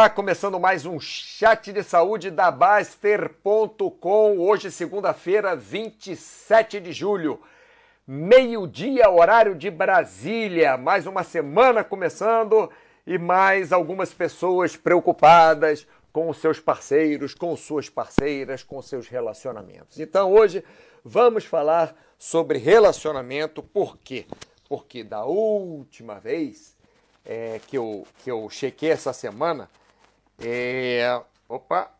Olá, começando mais um chat de saúde da Baster.com. Hoje, segunda-feira, 27 de julho, meio-dia, horário de Brasília. Mais uma semana começando e mais algumas pessoas preocupadas com seus parceiros, com suas parceiras, com seus relacionamentos. Então, hoje vamos falar sobre relacionamento. Por quê? Porque da última vez é, que, eu, que eu chequei essa semana, é... Opa,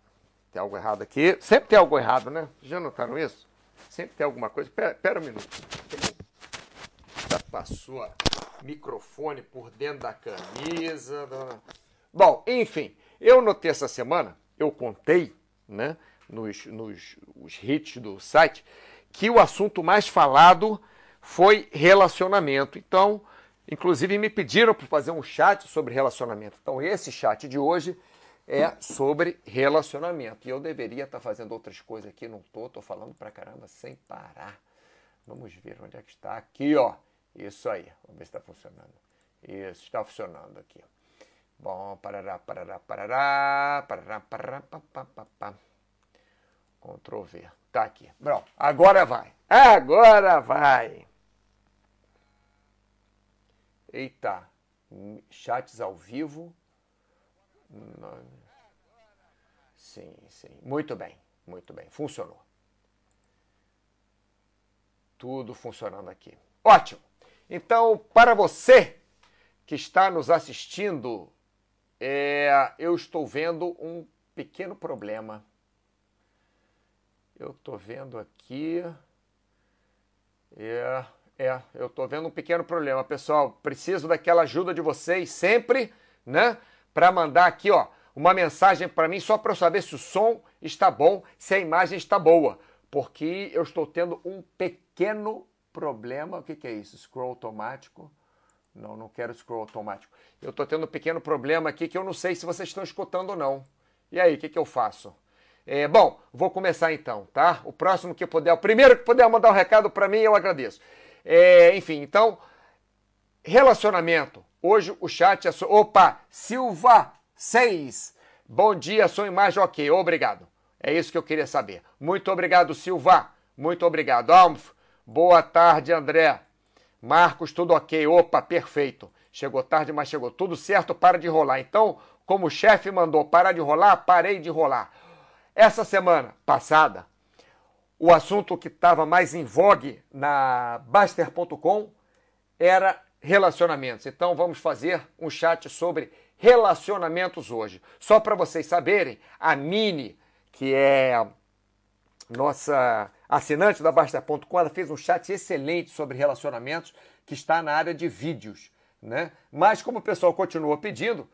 tem algo errado aqui. Sempre tem algo errado, né? Já notaram isso? Sempre tem alguma coisa. Pera, pera um minuto. Passou microfone por dentro da camisa. Bom, enfim, eu notei essa semana, eu contei, né, nos, nos os hits do site, que o assunto mais falado foi relacionamento. Então, inclusive me pediram para fazer um chat sobre relacionamento. Então, esse chat de hoje é sobre relacionamento. E eu deveria estar fazendo outras coisas aqui, não tô, tô falando pra caramba sem parar. Vamos ver onde é que está. Aqui, ó. Isso aí. Vamos ver se está funcionando. Isso, está funcionando aqui. Bom, parará, parará, parará, parará, parará, pá, pá, pá, pá. Ctrl V. Tá aqui. Bom, agora vai. Agora vai. Eita. Chats ao vivo. Sim, sim. Muito bem, muito bem. Funcionou. Tudo funcionando aqui. Ótimo! Então, para você que está nos assistindo, é, eu estou vendo um pequeno problema. Eu estou vendo aqui. É, é, eu estou vendo um pequeno problema. Pessoal, preciso daquela ajuda de vocês sempre, né? Para mandar aqui, ó, uma mensagem para mim só para eu saber se o som está bom, se a imagem está boa, porque eu estou tendo um pequeno problema. O que, que é isso? Scroll automático? Não, não quero scroll automático. Eu estou tendo um pequeno problema aqui que eu não sei se vocês estão escutando ou não. E aí, o que, que eu faço? É, bom, vou começar então, tá? O próximo que puder, o primeiro que puder mandar um recado para mim, eu agradeço. É, enfim, então, relacionamento. Hoje o chat é. Opa! Silva 6. Bom dia, sua imagem ok. Obrigado. É isso que eu queria saber. Muito obrigado, Silva. Muito obrigado. Almf. Boa tarde, André. Marcos, tudo ok. Opa, perfeito. Chegou tarde, mas chegou tudo certo. Para de rolar. Então, como o chefe mandou parar de rolar, parei de rolar. Essa semana passada, o assunto que estava mais em vogue na Baster.com era relacionamentos. Então vamos fazer um chat sobre relacionamentos hoje. Só para vocês saberem, a Mini, que é nossa assinante da Basta.com, ela fez um chat excelente sobre relacionamentos que está na área de vídeos. Né? Mas como o pessoal continuou pedindo,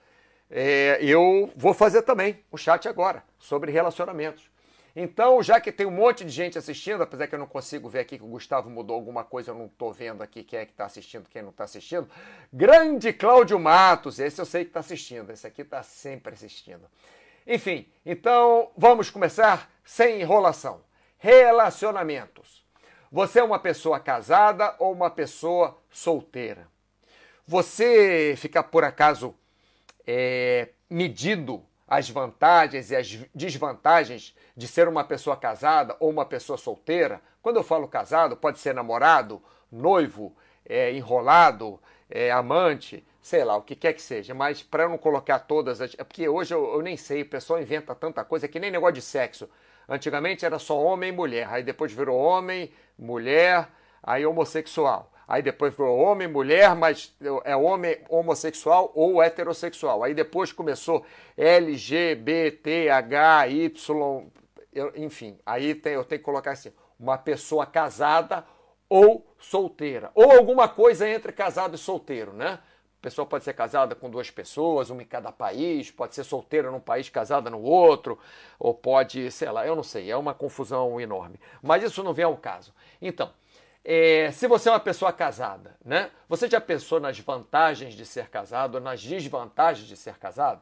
é, eu vou fazer também o um chat agora sobre relacionamentos. Então, já que tem um monte de gente assistindo, apesar que eu não consigo ver aqui que o Gustavo mudou alguma coisa, eu não estou vendo aqui quem é que está assistindo, quem não está assistindo. Grande Cláudio Matos, esse eu sei que está assistindo, esse aqui está sempre assistindo. Enfim, então vamos começar sem enrolação. Relacionamentos. Você é uma pessoa casada ou uma pessoa solteira? Você fica por acaso é, medindo as vantagens e as desvantagens de ser uma pessoa casada ou uma pessoa solteira. Quando eu falo casado, pode ser namorado, noivo, é, enrolado, é, amante, sei lá, o que quer que seja. Mas para não colocar todas as. É porque hoje eu, eu, nem sei, o pessoal inventa tanta coisa que nem negócio de sexo. Antigamente era só homem e mulher, aí depois virou homem, mulher, aí homossexual. Aí depois virou homem, mulher, mas é homem homossexual ou heterossexual. Aí depois começou LGBTHY, enfim. Aí tem, eu tenho que colocar assim: uma pessoa casada ou solteira. Ou alguma coisa entre casado e solteiro, né? A pessoa pode ser casada com duas pessoas, uma em cada país, pode ser solteira num país, casada no outro, ou pode, sei lá, eu não sei, é uma confusão enorme. Mas isso não vem ao caso. Então, é, se você é uma pessoa casada, né? Você já pensou nas vantagens de ser casado ou nas desvantagens de ser casado?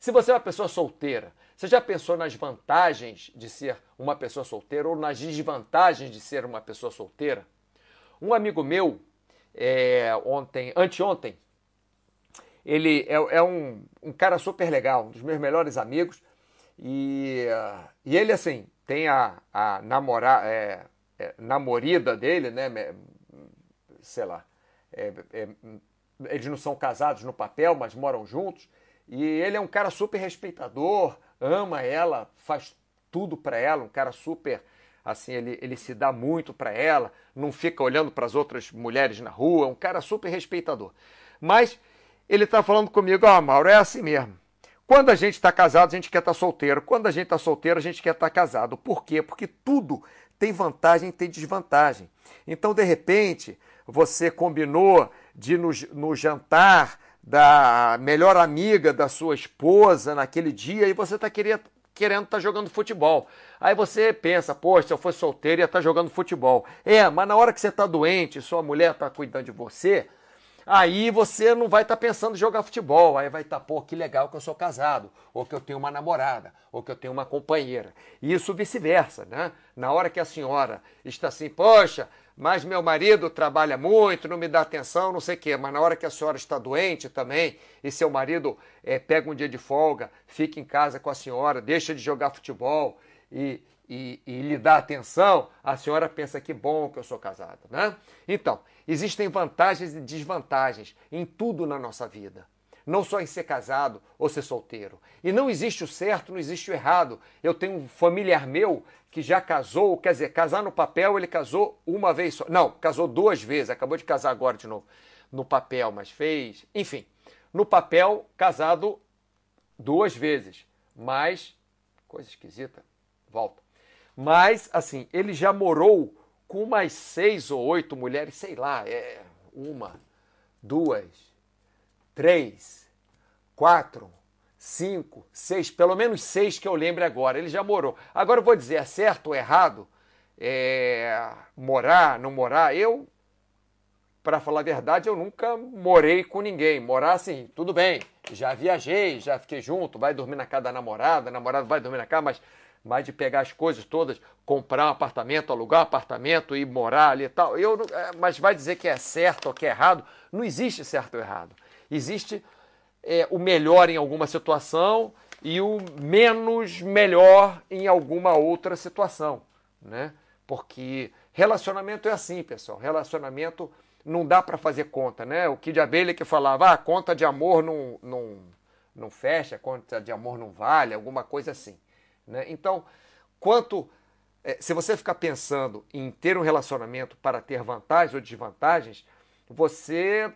Se você é uma pessoa solteira, você já pensou nas vantagens de ser uma pessoa solteira ou nas desvantagens de ser uma pessoa solteira? Um amigo meu, é, ontem, anteontem, ele é, é um, um, cara super legal, um dos meus melhores amigos. E, e ele, assim, tem a, a namora, é, é, namorida dele, né? Sei lá. É, é, eles não são casados no papel, mas moram juntos. E ele é um cara super respeitador, ama ela, faz tudo para ela, um cara super assim, ele, ele se dá muito para ela, não fica olhando para as outras mulheres na rua, é um cara super respeitador. Mas ele está falando comigo, ó, oh, Mauro, é assim mesmo. Quando a gente está casado, a gente quer estar tá solteiro. Quando a gente está solteiro, a gente quer estar tá casado. Por quê? Porque tudo tem vantagem tem desvantagem. Então, de repente, você combinou de no, no jantar da melhor amiga da sua esposa naquele dia e você está querendo querendo estar tá jogando futebol. Aí você pensa, poxa, se eu fosse solteiro ia estar tá jogando futebol. É, mas na hora que você está doente, sua mulher está cuidando de você, aí você não vai estar tá pensando em jogar futebol. Aí vai estar, tá, pô, que legal que eu sou casado, ou que eu tenho uma namorada, ou que eu tenho uma companheira. E isso vice-versa, né? Na hora que a senhora está assim, poxa, mas meu marido trabalha muito, não me dá atenção, não sei o quê. Mas na hora que a senhora está doente também, e seu marido é, pega um dia de folga, fica em casa com a senhora, deixa de jogar futebol e, e, e lhe dá atenção, a senhora pensa que bom que eu sou casado, né? Então, existem vantagens e desvantagens em tudo na nossa vida não só em ser casado ou ser solteiro. E não existe o certo, não existe o errado. Eu tenho um familiar meu que já casou, quer dizer, casar no papel ele casou uma vez só. Não, casou duas vezes, acabou de casar agora de novo. No papel, mas fez. Enfim, no papel, casado duas vezes. Mas, coisa esquisita, volta. Mas, assim, ele já morou com umas seis ou oito mulheres, sei lá, é uma, duas, três, quatro, cinco, seis, pelo menos seis que eu lembre agora. Ele já morou. Agora eu vou dizer, é certo ou errado? É, morar, não morar? Eu, para falar a verdade, eu nunca morei com ninguém. Morar assim, tudo bem. Já viajei, já fiquei junto, vai dormir na casa da namorada, namorado vai dormir na casa, mas mais de pegar as coisas todas, comprar um apartamento, alugar um apartamento e morar ali e tal. Eu, é, mas vai dizer que é certo ou que é errado? Não existe certo ou errado. Existe é, o melhor em alguma situação e o menos melhor em alguma outra situação, né? Porque relacionamento é assim, pessoal. Relacionamento não dá para fazer conta, né? O que de abelha que falava, ah, conta de amor não, não, não fecha, conta de amor não vale, alguma coisa assim. Né? Então, quanto é, se você ficar pensando em ter um relacionamento para ter vantagens ou desvantagens, você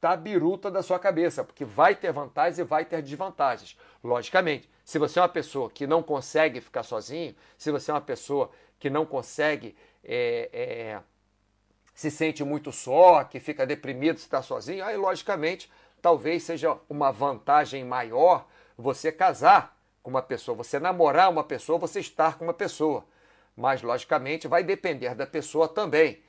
tá biruta da sua cabeça, porque vai ter vantagens e vai ter desvantagens. Logicamente, se você é uma pessoa que não consegue ficar sozinho, se você é uma pessoa que não consegue é, é, se sente muito só, que fica deprimido se está sozinho, aí logicamente talvez seja uma vantagem maior você casar com uma pessoa, você namorar uma pessoa, você estar com uma pessoa. Mas logicamente vai depender da pessoa também.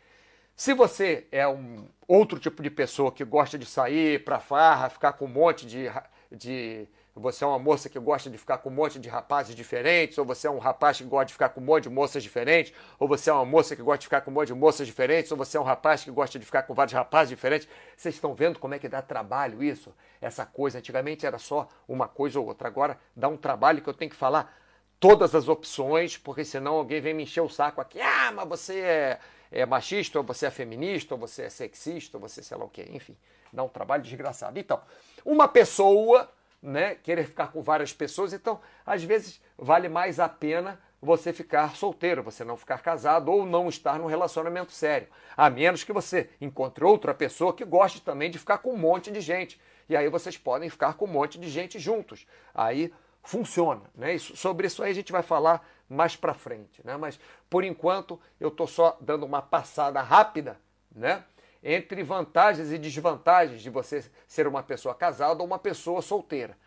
Se você é um outro tipo de pessoa que gosta de sair para farra, ficar com um monte de, de. Você é uma moça que gosta de ficar com um monte de rapazes diferentes, ou você é um rapaz que gosta de ficar com um monte de moças diferentes, ou você é uma moça que gosta de ficar com um monte de moças diferentes, ou você é um rapaz que gosta de ficar com vários rapazes diferentes. Vocês estão vendo como é que dá trabalho isso? Essa coisa. Antigamente era só uma coisa ou outra. Agora dá um trabalho que eu tenho que falar todas as opções, porque senão alguém vem me encher o saco aqui. Ah, mas você é é machista, ou você é feminista, ou você é sexista, ou você sei lá o quê. Enfim, dá um trabalho desgraçado. Então, uma pessoa, né, querer ficar com várias pessoas, então, às vezes, vale mais a pena você ficar solteiro, você não ficar casado ou não estar num relacionamento sério. A menos que você encontre outra pessoa que goste também de ficar com um monte de gente. E aí vocês podem ficar com um monte de gente juntos. Aí funciona. Né? Isso, sobre isso aí a gente vai falar mais para frente. Né? Mas, por enquanto, eu estou só dando uma passada rápida né? Entre vantagens e desvantagens de você ser uma pessoa casada ou uma pessoa solteira.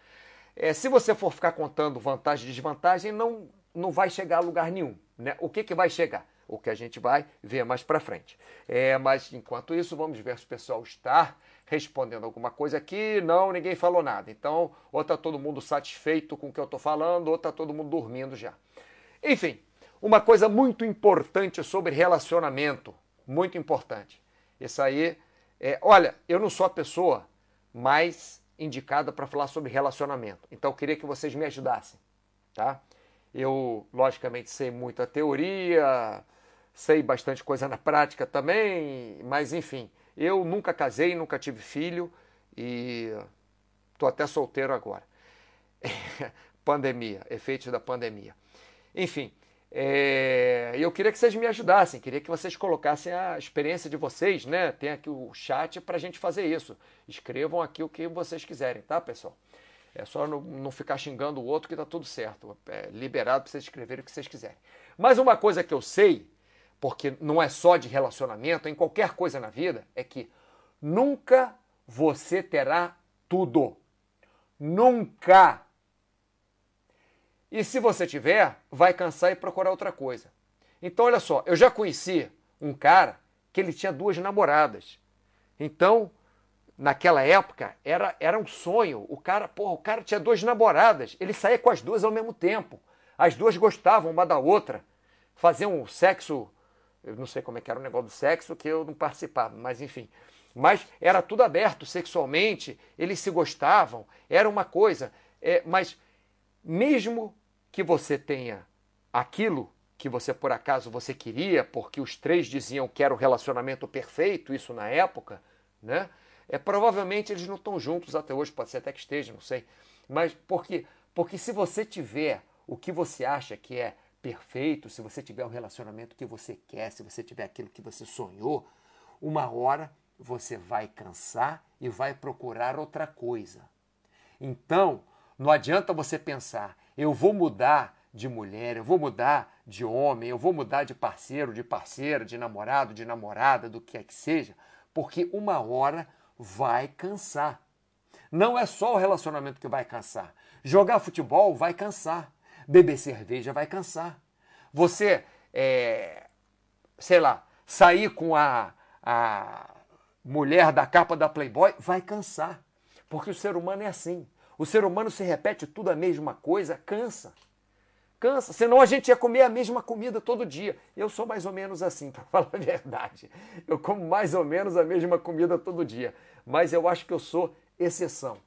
É, se você for ficar contando vantagem e desvantagem, não, não vai chegar a lugar nenhum. Né? O que, que vai chegar? O que a gente vai ver mais para frente. É, mas, enquanto isso, vamos ver se o pessoal está respondendo alguma coisa aqui. Não, ninguém falou nada. Então, ou está todo mundo satisfeito com o que eu estou falando, ou está todo mundo dormindo já. Enfim, uma coisa muito importante sobre relacionamento, muito importante. Isso aí, é, olha, eu não sou a pessoa mais indicada para falar sobre relacionamento. Então eu queria que vocês me ajudassem, tá? Eu, logicamente, sei muita teoria, sei bastante coisa na prática também, mas enfim, eu nunca casei, nunca tive filho e estou até solteiro agora. pandemia, efeitos da pandemia. Enfim, é, eu queria que vocês me ajudassem, queria que vocês colocassem a experiência de vocês, né? Tem aqui o chat para a gente fazer isso. Escrevam aqui o que vocês quiserem, tá, pessoal? É só não, não ficar xingando o outro que tá tudo certo. É liberado para vocês escreverem o que vocês quiserem. Mas uma coisa que eu sei, porque não é só de relacionamento, em qualquer coisa na vida, é que nunca você terá tudo. Nunca e se você tiver, vai cansar e procurar outra coisa. Então, olha só, eu já conheci um cara que ele tinha duas namoradas. Então, naquela época, era, era um sonho. O cara, porra, o cara tinha duas namoradas. Ele saía com as duas ao mesmo tempo. As duas gostavam uma da outra. Faziam um sexo. Eu não sei como é que era o negócio do sexo, que eu não participava, mas enfim. Mas era tudo aberto sexualmente, eles se gostavam, era uma coisa. É, mas mesmo que você tenha aquilo que você por acaso você queria, porque os três diziam que era o relacionamento perfeito, isso na época, né? É provavelmente eles não estão juntos até hoje, pode ser até que esteja, não sei. Mas porque porque se você tiver o que você acha que é perfeito, se você tiver o relacionamento que você quer, se você tiver aquilo que você sonhou, uma hora você vai cansar e vai procurar outra coisa. Então, não adianta você pensar, eu vou mudar de mulher, eu vou mudar de homem, eu vou mudar de parceiro, de parceira, de namorado, de namorada, do que é que seja, porque uma hora vai cansar. Não é só o relacionamento que vai cansar. Jogar futebol vai cansar. Beber cerveja vai cansar. Você, é, sei lá, sair com a, a mulher da capa da Playboy vai cansar. Porque o ser humano é assim. O ser humano se repete tudo a mesma coisa, cansa. Cansa, senão a gente ia comer a mesma comida todo dia. Eu sou mais ou menos assim, para falar a verdade. Eu como mais ou menos a mesma comida todo dia. Mas eu acho que eu sou exceção.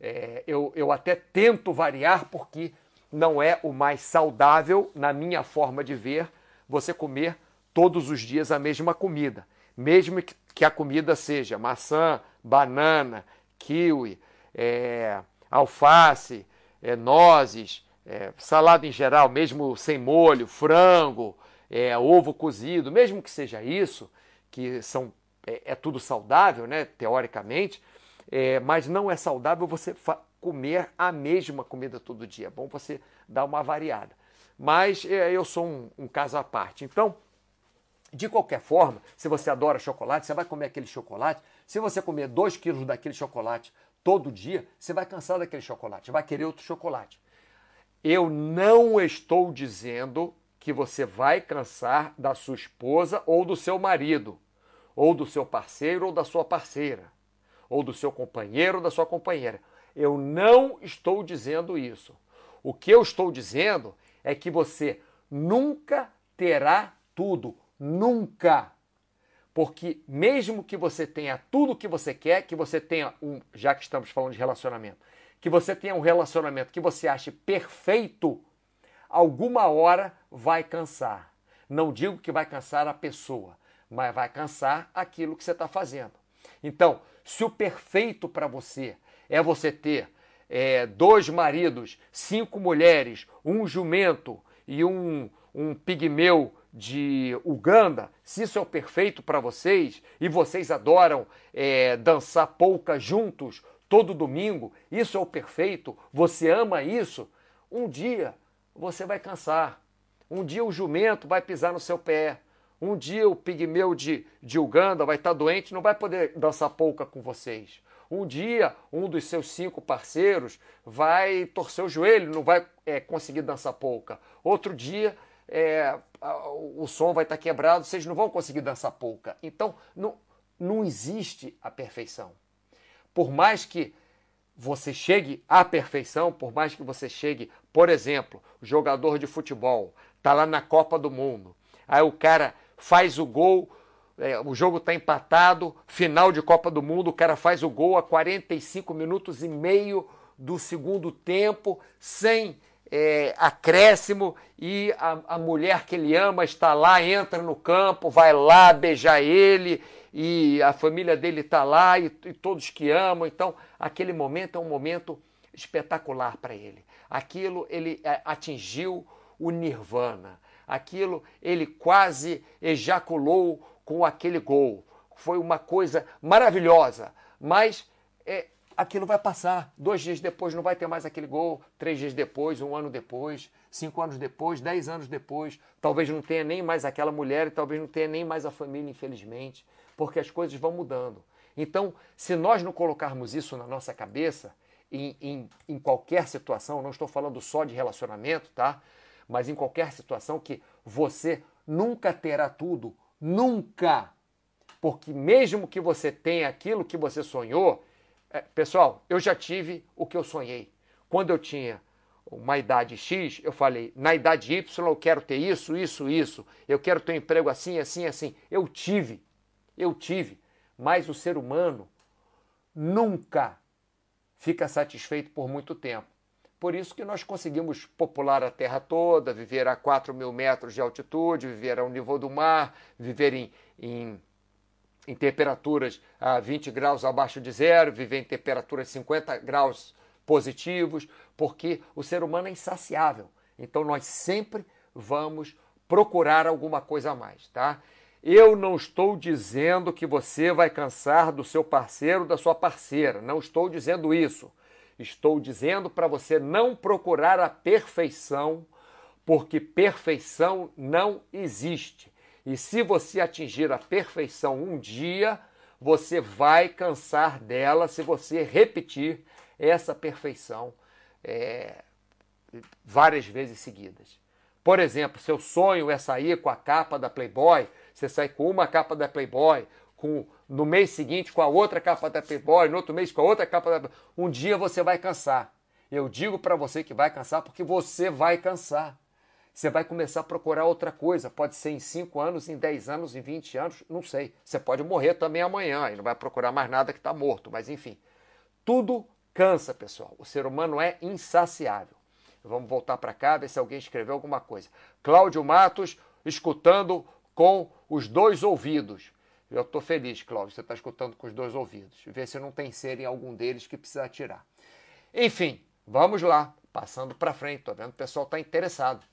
É, eu, eu até tento variar porque não é o mais saudável, na minha forma de ver, você comer todos os dias a mesma comida. Mesmo que a comida seja maçã, banana, kiwi, é, alface, é, nozes, é, salada em geral, mesmo sem molho, frango, é, ovo cozido, mesmo que seja isso, que são, é, é tudo saudável, né, teoricamente, é, mas não é saudável você comer a mesma comida todo dia. É bom você dar uma variada. Mas é, eu sou um, um caso à parte. Então, de qualquer forma, se você adora chocolate, você vai comer aquele chocolate. Se você comer 2 quilos daquele chocolate todo dia, você vai cansar daquele chocolate, vai querer outro chocolate. Eu não estou dizendo que você vai cansar da sua esposa ou do seu marido, ou do seu parceiro ou da sua parceira, ou do seu companheiro ou da sua companheira. Eu não estou dizendo isso. O que eu estou dizendo é que você nunca terá tudo, nunca. Porque mesmo que você tenha tudo o que você quer, que você tenha um, já que estamos falando de relacionamento, que você tenha um relacionamento que você ache perfeito, alguma hora vai cansar. Não digo que vai cansar a pessoa, mas vai cansar aquilo que você está fazendo. Então, se o perfeito para você é você ter é, dois maridos, cinco mulheres, um jumento e um, um pigmeu de Uganda, se isso é o perfeito para vocês e vocês adoram é, dançar polca juntos todo domingo, isso é o perfeito, você ama isso, um dia você vai cansar. Um dia o jumento vai pisar no seu pé. Um dia o pigmeu de, de Uganda vai estar tá doente não vai poder dançar polca com vocês. Um dia um dos seus cinco parceiros vai torcer o joelho, não vai é, conseguir dançar polca. Outro dia é, o som vai estar quebrado, vocês não vão conseguir dançar polca. Então, não, não existe a perfeição. Por mais que você chegue à perfeição, por mais que você chegue, por exemplo, jogador de futebol está lá na Copa do Mundo, aí o cara faz o gol é, o jogo está empatado, final de Copa do Mundo, o cara faz o gol a 45 minutos e meio do segundo tempo, sem é, acréscimo, e a, a mulher que ele ama está lá, entra no campo, vai lá beijar ele, e a família dele está lá, e, e todos que amam. Então, aquele momento é um momento espetacular para ele. Aquilo ele é, atingiu o nirvana. Aquilo ele quase ejaculou com aquele gol. Foi uma coisa maravilhosa, mas é, aquilo vai passar. Dois dias depois não vai ter mais aquele gol. Três dias depois, um ano depois, cinco anos depois, dez anos depois. Talvez não tenha nem mais aquela mulher e talvez não tenha nem mais a família, infelizmente, porque as coisas vão mudando. Então, se nós não colocarmos isso na nossa cabeça, em, em, em qualquer situação, não estou falando só de relacionamento, tá? Mas em qualquer situação que você nunca terá tudo, nunca. Porque mesmo que você tenha aquilo que você sonhou, é, pessoal, eu já tive o que eu sonhei. Quando eu tinha uma idade X, eu falei, na idade Y eu quero ter isso, isso, isso. Eu quero ter um emprego assim, assim, assim. Eu tive, eu tive. Mas o ser humano nunca fica satisfeito por muito tempo. Por isso que nós conseguimos popular a Terra toda, viver a 4 mil metros de altitude, viver ao nível do mar, viver em, em em temperaturas a 20 graus abaixo de zero, viver em temperaturas 50 graus positivos, porque o ser humano é insaciável. Então nós sempre vamos procurar alguma coisa a mais, tá? Eu não estou dizendo que você vai cansar do seu parceiro, da sua parceira. Não estou dizendo isso. Estou dizendo para você não procurar a perfeição, porque perfeição não existe. E se você atingir a perfeição um dia, você vai cansar dela se você repetir essa perfeição é, várias vezes seguidas. Por exemplo, seu sonho é sair com a capa da Playboy, você sai com uma capa da Playboy, com, no mês seguinte com a outra capa da Playboy, no outro mês com a outra capa da Playboy. Um dia você vai cansar. Eu digo para você que vai cansar porque você vai cansar você vai começar a procurar outra coisa. Pode ser em 5 anos, em 10 anos, em 20 anos, não sei. Você pode morrer também amanhã e não vai procurar mais nada que está morto. Mas enfim, tudo cansa, pessoal. O ser humano é insaciável. Vamos voltar para cá, ver se alguém escreveu alguma coisa. Cláudio Matos, escutando com os dois ouvidos. Eu estou feliz, Cláudio, você está escutando com os dois ouvidos. Vê se não tem ser em algum deles que precisa tirar. Enfim, vamos lá. Passando para frente, estou vendo que o pessoal está interessado.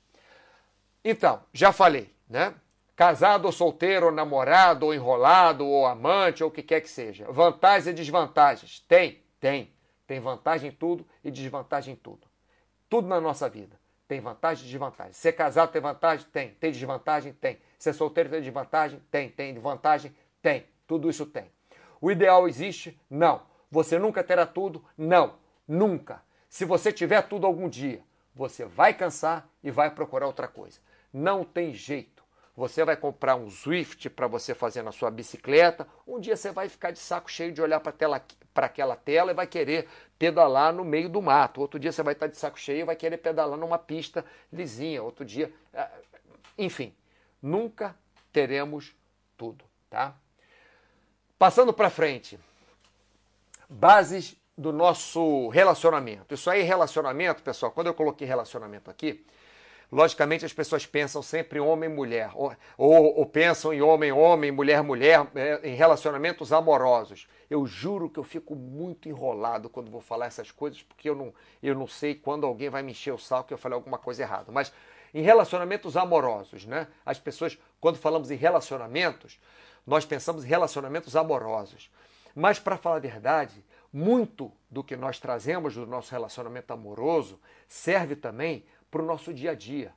Então, já falei, né? Casado ou solteiro, ou namorado, ou enrolado, ou amante, ou o que quer que seja. Vantagens e desvantagens. Tem, tem. Tem vantagem em tudo e desvantagem em tudo. Tudo na nossa vida. Tem vantagem e desvantagem. Ser casado tem vantagem? Tem. Tem desvantagem? Tem. Ser solteiro tem desvantagem? Tem. Tem vantagem? Tem. Tudo isso tem. O ideal existe? Não. Você nunca terá tudo? Não. Nunca. Se você tiver tudo algum dia, você vai cansar e vai procurar outra coisa. Não tem jeito. Você vai comprar um Swift para você fazer na sua bicicleta. Um dia você vai ficar de saco cheio de olhar para aquela tela e vai querer pedalar no meio do mato. Outro dia você vai estar de saco cheio e vai querer pedalar numa pista lisinha. Outro dia. É, enfim, nunca teremos tudo, tá? Passando para frente. Bases do nosso relacionamento. Isso aí, relacionamento, pessoal, quando eu coloquei relacionamento aqui, Logicamente, as pessoas pensam sempre homem mulher, ou, ou, ou pensam em homem homem, mulher mulher, é, em relacionamentos amorosos. Eu juro que eu fico muito enrolado quando vou falar essas coisas, porque eu não, eu não sei quando alguém vai me encher o saco que eu falei alguma coisa errada. Mas em relacionamentos amorosos, né? As pessoas, quando falamos em relacionamentos, nós pensamos em relacionamentos amorosos. Mas, para falar a verdade, muito do que nós trazemos do nosso relacionamento amoroso serve também para o nosso dia a dia.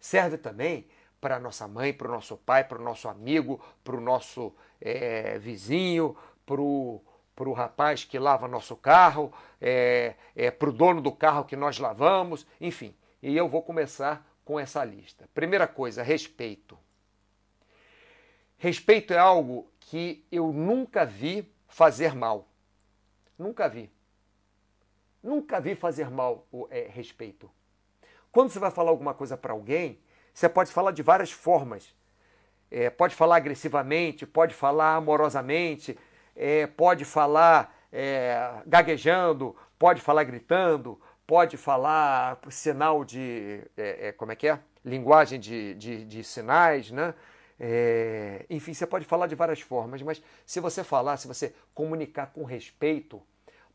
Serve também para nossa mãe, para o nosso pai, para o nosso amigo, para o nosso é, vizinho, para o para o rapaz que lava nosso carro, é, é, para o dono do carro que nós lavamos, enfim. E eu vou começar com essa lista. Primeira coisa, respeito. Respeito é algo que eu nunca vi fazer mal. Nunca vi. Nunca vi fazer mal o é, respeito. Quando você vai falar alguma coisa para alguém, você pode falar de várias formas. é, pode falar agressivamente, pode falar amorosamente, é, pode falar é, gaguejando, pode falar gritando, pode falar sinal de. É, é, como é que é? Linguagem de, de, de sinais, né? É, enfim, você pode falar de várias formas, mas se você falar, se você comunicar com respeito,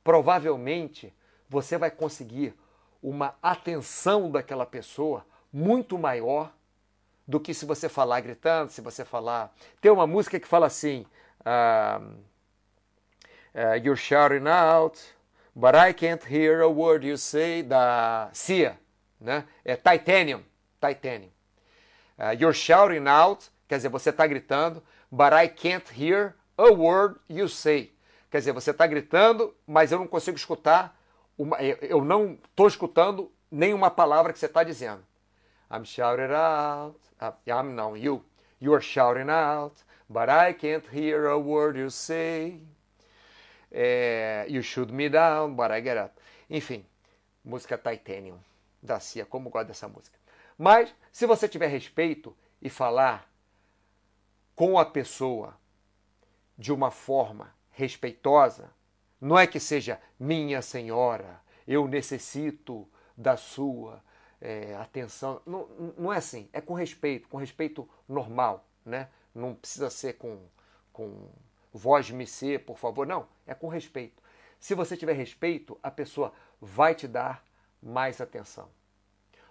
provavelmente você vai conseguir uma atenção daquela pessoa muito maior do que se você falar gritando, se você falar. Tem uma música que fala assim: uh, You're shouting out, but I can't hear a word you say, da Cia, né? É Titanium. Titanium. Uh, you're shouting out, quer dizer, você está gritando, but I can't hear a word you say. Quer dizer, você está gritando, mas eu não consigo escutar, uma, eu não estou escutando nenhuma palavra que você está dizendo. I'm shouting out. Uh, I'm não, you. You are shouting out, but I can't hear a word you say. É, you shoot me down, but I get up. Enfim, música Titanium da Cia, como gosto dessa música. Mas, se você tiver respeito e falar com a pessoa de uma forma respeitosa, não é que seja minha senhora, eu necessito da sua é, atenção. Não, não é assim, é com respeito, com respeito normal, né? Não precisa ser com, com voz me ser, por favor, não, é com respeito. Se você tiver respeito, a pessoa vai te dar mais atenção.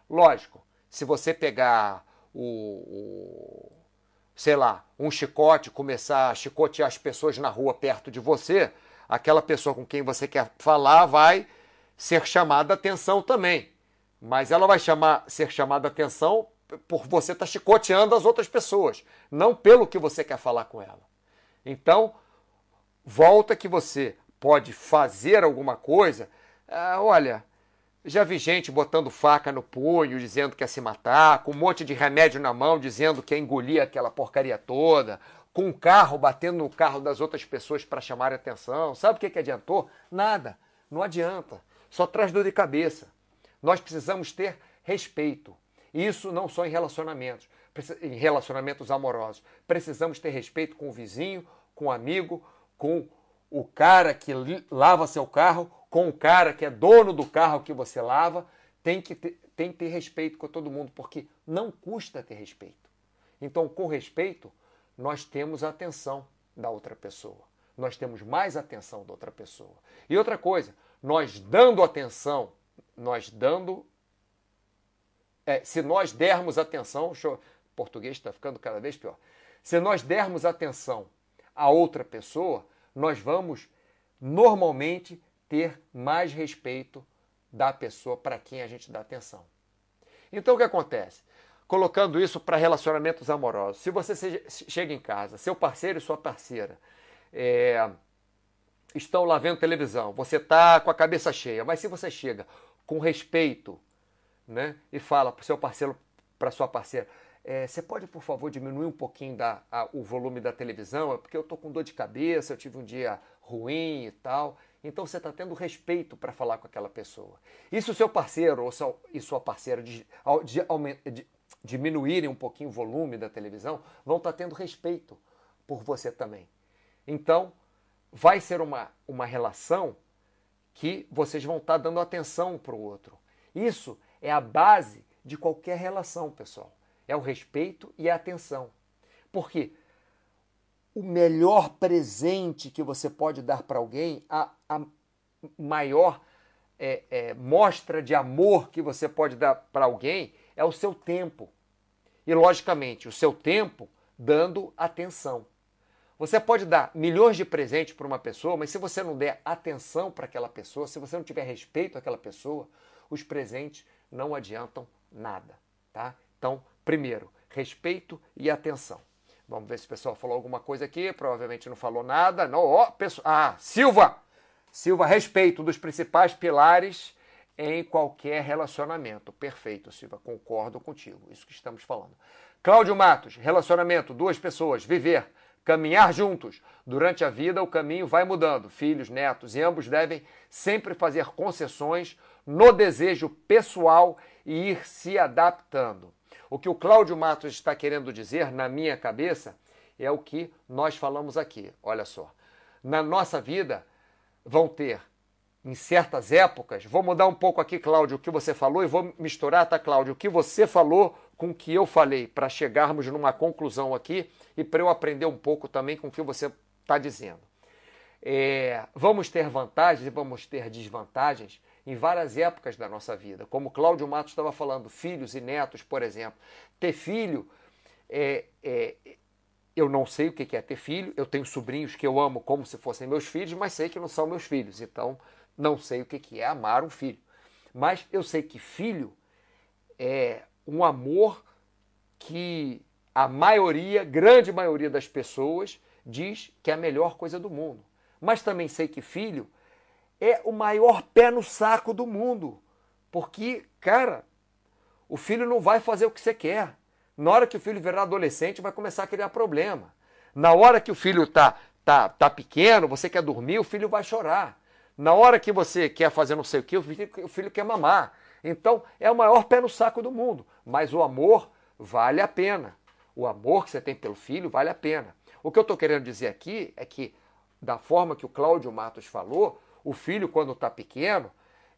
Lógico, se você pegar o, o sei lá, um chicote, começar a chicotear as pessoas na rua perto de você, aquela pessoa com quem você quer falar vai ser chamada atenção também mas ela vai chamar, ser chamada atenção por você estar tá chicoteando as outras pessoas, não pelo que você quer falar com ela. Então, volta que você pode fazer alguma coisa. Ah, olha, já vi gente botando faca no punho, dizendo que ia se matar, com um monte de remédio na mão, dizendo que ia engolir aquela porcaria toda, com um carro batendo no carro das outras pessoas para chamar atenção. Sabe o que, que adiantou? Nada. Não adianta. Só traz dor de cabeça. Nós precisamos ter respeito. Isso não só em relacionamentos, em relacionamentos amorosos. Precisamos ter respeito com o vizinho, com o amigo, com o cara que lava seu carro, com o cara que é dono do carro que você lava. Tem que ter, tem que ter respeito com todo mundo, porque não custa ter respeito. Então, com respeito, nós temos a atenção da outra pessoa. Nós temos mais atenção da outra pessoa. E outra coisa, nós dando atenção nós dando. É, se nós dermos atenção, o português está ficando cada vez pior. Se nós dermos atenção a outra pessoa, nós vamos normalmente ter mais respeito da pessoa para quem a gente dá atenção. Então o que acontece? Colocando isso para relacionamentos amorosos. Se você seja, chega em casa, seu parceiro e sua parceira é, estão lá vendo televisão, você está com a cabeça cheia, mas se você chega com respeito, né? E fala para o seu parceiro, para sua parceira, é, você pode, por favor, diminuir um pouquinho da, a, o volume da televisão? É porque eu estou com dor de cabeça, eu tive um dia ruim e tal. Então você está tendo respeito para falar com aquela pessoa. E se o seu parceiro ou seu, e sua parceira de, de, de, diminuírem um pouquinho o volume da televisão, vão estar tá tendo respeito por você também. Então, vai ser uma, uma relação que vocês vão estar dando atenção para o outro. Isso é a base de qualquer relação, pessoal. É o respeito e a atenção. Porque o melhor presente que você pode dar para alguém, a, a maior é, é, mostra de amor que você pode dar para alguém é o seu tempo. E, logicamente, o seu tempo dando atenção. Você pode dar milhões de presentes para uma pessoa, mas se você não der atenção para aquela pessoa, se você não tiver respeito àquela pessoa, os presentes não adiantam nada, tá? Então, primeiro, respeito e atenção. Vamos ver se o pessoal falou alguma coisa aqui. Provavelmente não falou nada. Não, ó, pessoal. Ah, Silva! Silva, respeito dos principais pilares em qualquer relacionamento. Perfeito, Silva. Concordo contigo. Isso que estamos falando. Cláudio Matos, relacionamento, duas pessoas, viver caminhar juntos. Durante a vida, o caminho vai mudando. Filhos, netos e ambos devem sempre fazer concessões no desejo pessoal e ir se adaptando. O que o Cláudio Matos está querendo dizer, na minha cabeça, é o que nós falamos aqui. Olha só. Na nossa vida, vão ter, em certas épocas, vou mudar um pouco aqui, Cláudio, o que você falou e vou misturar, tá, Cláudio, o que você falou com o que eu falei, para chegarmos numa conclusão aqui e para eu aprender um pouco também com o que você está dizendo. É, vamos ter vantagens e vamos ter desvantagens em várias épocas da nossa vida. Como Cláudio Matos estava falando, filhos e netos, por exemplo. Ter filho, é, é, eu não sei o que é ter filho, eu tenho sobrinhos que eu amo como se fossem meus filhos, mas sei que não são meus filhos, então não sei o que é amar um filho. Mas eu sei que filho é um amor que a maioria, grande maioria das pessoas, diz que é a melhor coisa do mundo. Mas também sei que filho é o maior pé no saco do mundo. Porque, cara, o filho não vai fazer o que você quer. Na hora que o filho virar adolescente, vai começar a criar problema. Na hora que o filho tá, tá, tá pequeno, você quer dormir, o filho vai chorar. Na hora que você quer fazer não sei o que, o filho, o filho quer mamar. Então, é o maior pé no saco do mundo. Mas o amor vale a pena. O amor que você tem pelo filho vale a pena. O que eu estou querendo dizer aqui é que, da forma que o Cláudio Matos falou, o filho, quando está pequeno,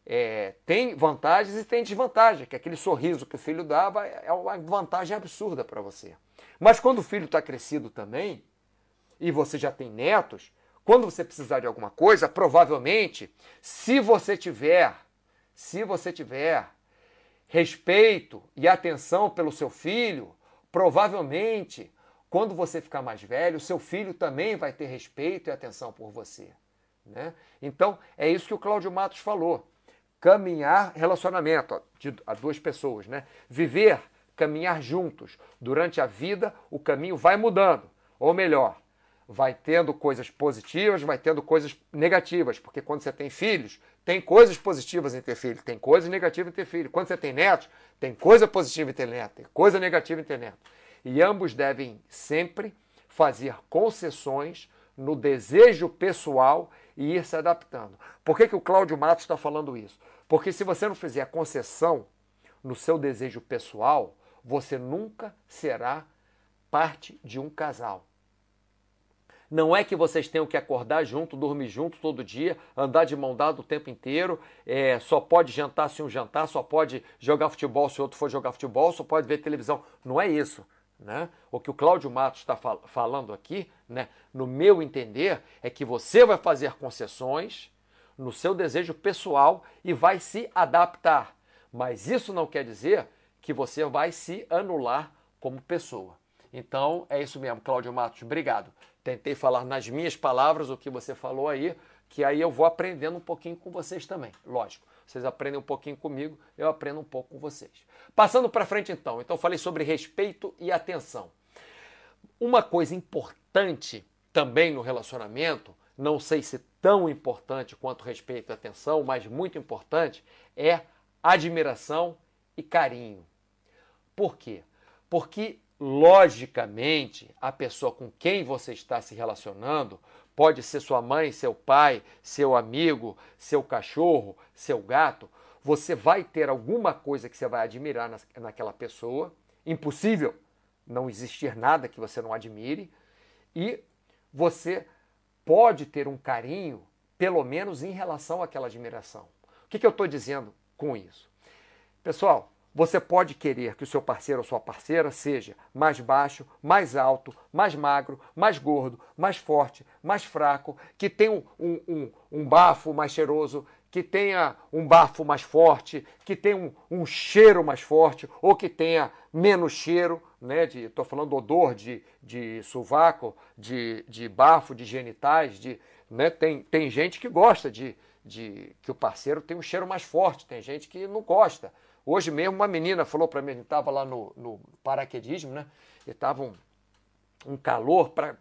é, tem vantagens e tem desvantagens, que aquele sorriso que o filho dava é uma vantagem absurda para você. Mas quando o filho está crescido também, e você já tem netos, quando você precisar de alguma coisa, provavelmente, se você tiver, se você tiver respeito e atenção pelo seu filho, provavelmente, quando você ficar mais velho, seu filho também vai ter respeito e atenção por você. Né? Então, é isso que o Cláudio Matos falou. Caminhar relacionamento de, a duas pessoas, né? Viver, caminhar juntos. Durante a vida, o caminho vai mudando. Ou melhor, vai tendo coisas positivas, vai tendo coisas negativas, porque quando você tem filhos, tem coisas positivas em ter filho, tem coisas negativas em ter filho. Quando você tem netos, tem coisa positiva em ter neto, tem coisa negativa em ter neto. E ambos devem sempre fazer concessões no desejo pessoal e ir se adaptando. Por que, que o Cláudio Matos está falando isso? Porque se você não fizer concessão no seu desejo pessoal, você nunca será parte de um casal. Não é que vocês tenham que acordar junto, dormir junto todo dia, andar de mão dada o tempo inteiro, é, só pode jantar se um jantar, só pode jogar futebol se outro for jogar futebol, só pode ver televisão. Não é isso. Né? O que o Cláudio Matos está fal falando aqui, né, no meu entender, é que você vai fazer concessões no seu desejo pessoal e vai se adaptar. Mas isso não quer dizer que você vai se anular como pessoa. Então é isso mesmo, Cláudio Matos, obrigado. Tentei falar nas minhas palavras o que você falou aí, que aí eu vou aprendendo um pouquinho com vocês também, lógico. Vocês aprendem um pouquinho comigo, eu aprendo um pouco com vocês. Passando para frente então, então falei sobre respeito e atenção. Uma coisa importante também no relacionamento, não sei se tão importante quanto respeito e atenção, mas muito importante, é admiração e carinho. Por quê? Porque logicamente a pessoa com quem você está se relacionando Pode ser sua mãe, seu pai, seu amigo, seu cachorro, seu gato. Você vai ter alguma coisa que você vai admirar naquela pessoa. Impossível não existir nada que você não admire. E você pode ter um carinho, pelo menos em relação àquela admiração. O que, que eu estou dizendo com isso? Pessoal, você pode querer que o seu parceiro ou sua parceira seja mais baixo, mais alto, mais magro, mais gordo, mais forte, mais fraco, que tenha um, um, um bafo mais cheiroso, que tenha um bafo mais forte, que tenha um, um cheiro mais forte, ou que tenha menos cheiro, né? Estou falando odor de, de sovaco, de, de bafo, de genitais, de, né? tem, tem gente que gosta de, de que o parceiro tenha um cheiro mais forte, tem gente que não gosta. Hoje mesmo uma menina falou para mim, estava lá no, no paraquedismo, né? E estava um, um calor para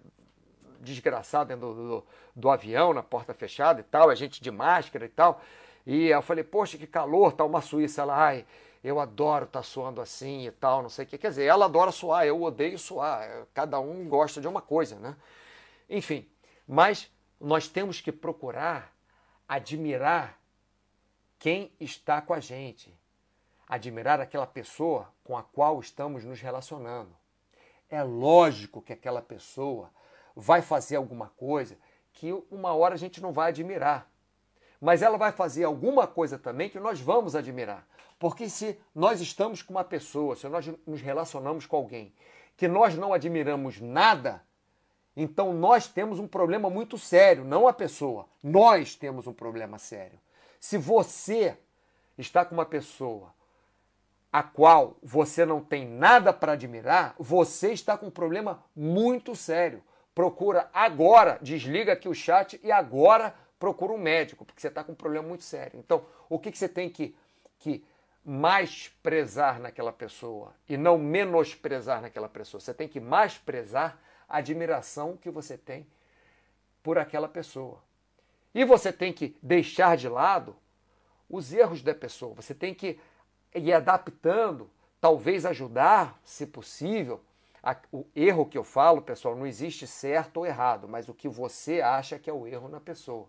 desgraçado dentro do, do, do, avião, na porta fechada e tal, a gente de máscara e tal. E eu falei, poxa, que calor, tá uma Suíça. Ela, ai, eu adoro estar tá suando assim e tal, não sei o que. Quer dizer, ela adora suar, eu odeio suar. Cada um gosta de uma coisa, né? Enfim, mas nós temos que procurar admirar quem está com a gente admirar aquela pessoa com a qual estamos nos relacionando. É lógico que aquela pessoa vai fazer alguma coisa que uma hora a gente não vai admirar. Mas ela vai fazer alguma coisa também que nós vamos admirar. Porque se nós estamos com uma pessoa, se nós nos relacionamos com alguém que nós não admiramos nada, então nós temos um problema muito sério, não a pessoa. Nós temos um problema sério. Se você está com uma pessoa a qual você não tem nada para admirar, você está com um problema muito sério. Procura agora, desliga aqui o chat e agora procura um médico, porque você está com um problema muito sério. Então, o que, que você tem que, que mais prezar naquela pessoa e não menosprezar naquela pessoa? Você tem que mais prezar a admiração que você tem por aquela pessoa. E você tem que deixar de lado os erros da pessoa. Você tem que ir adaptando, talvez ajudar, se possível. O erro que eu falo, pessoal, não existe certo ou errado, mas o que você acha que é o erro na pessoa.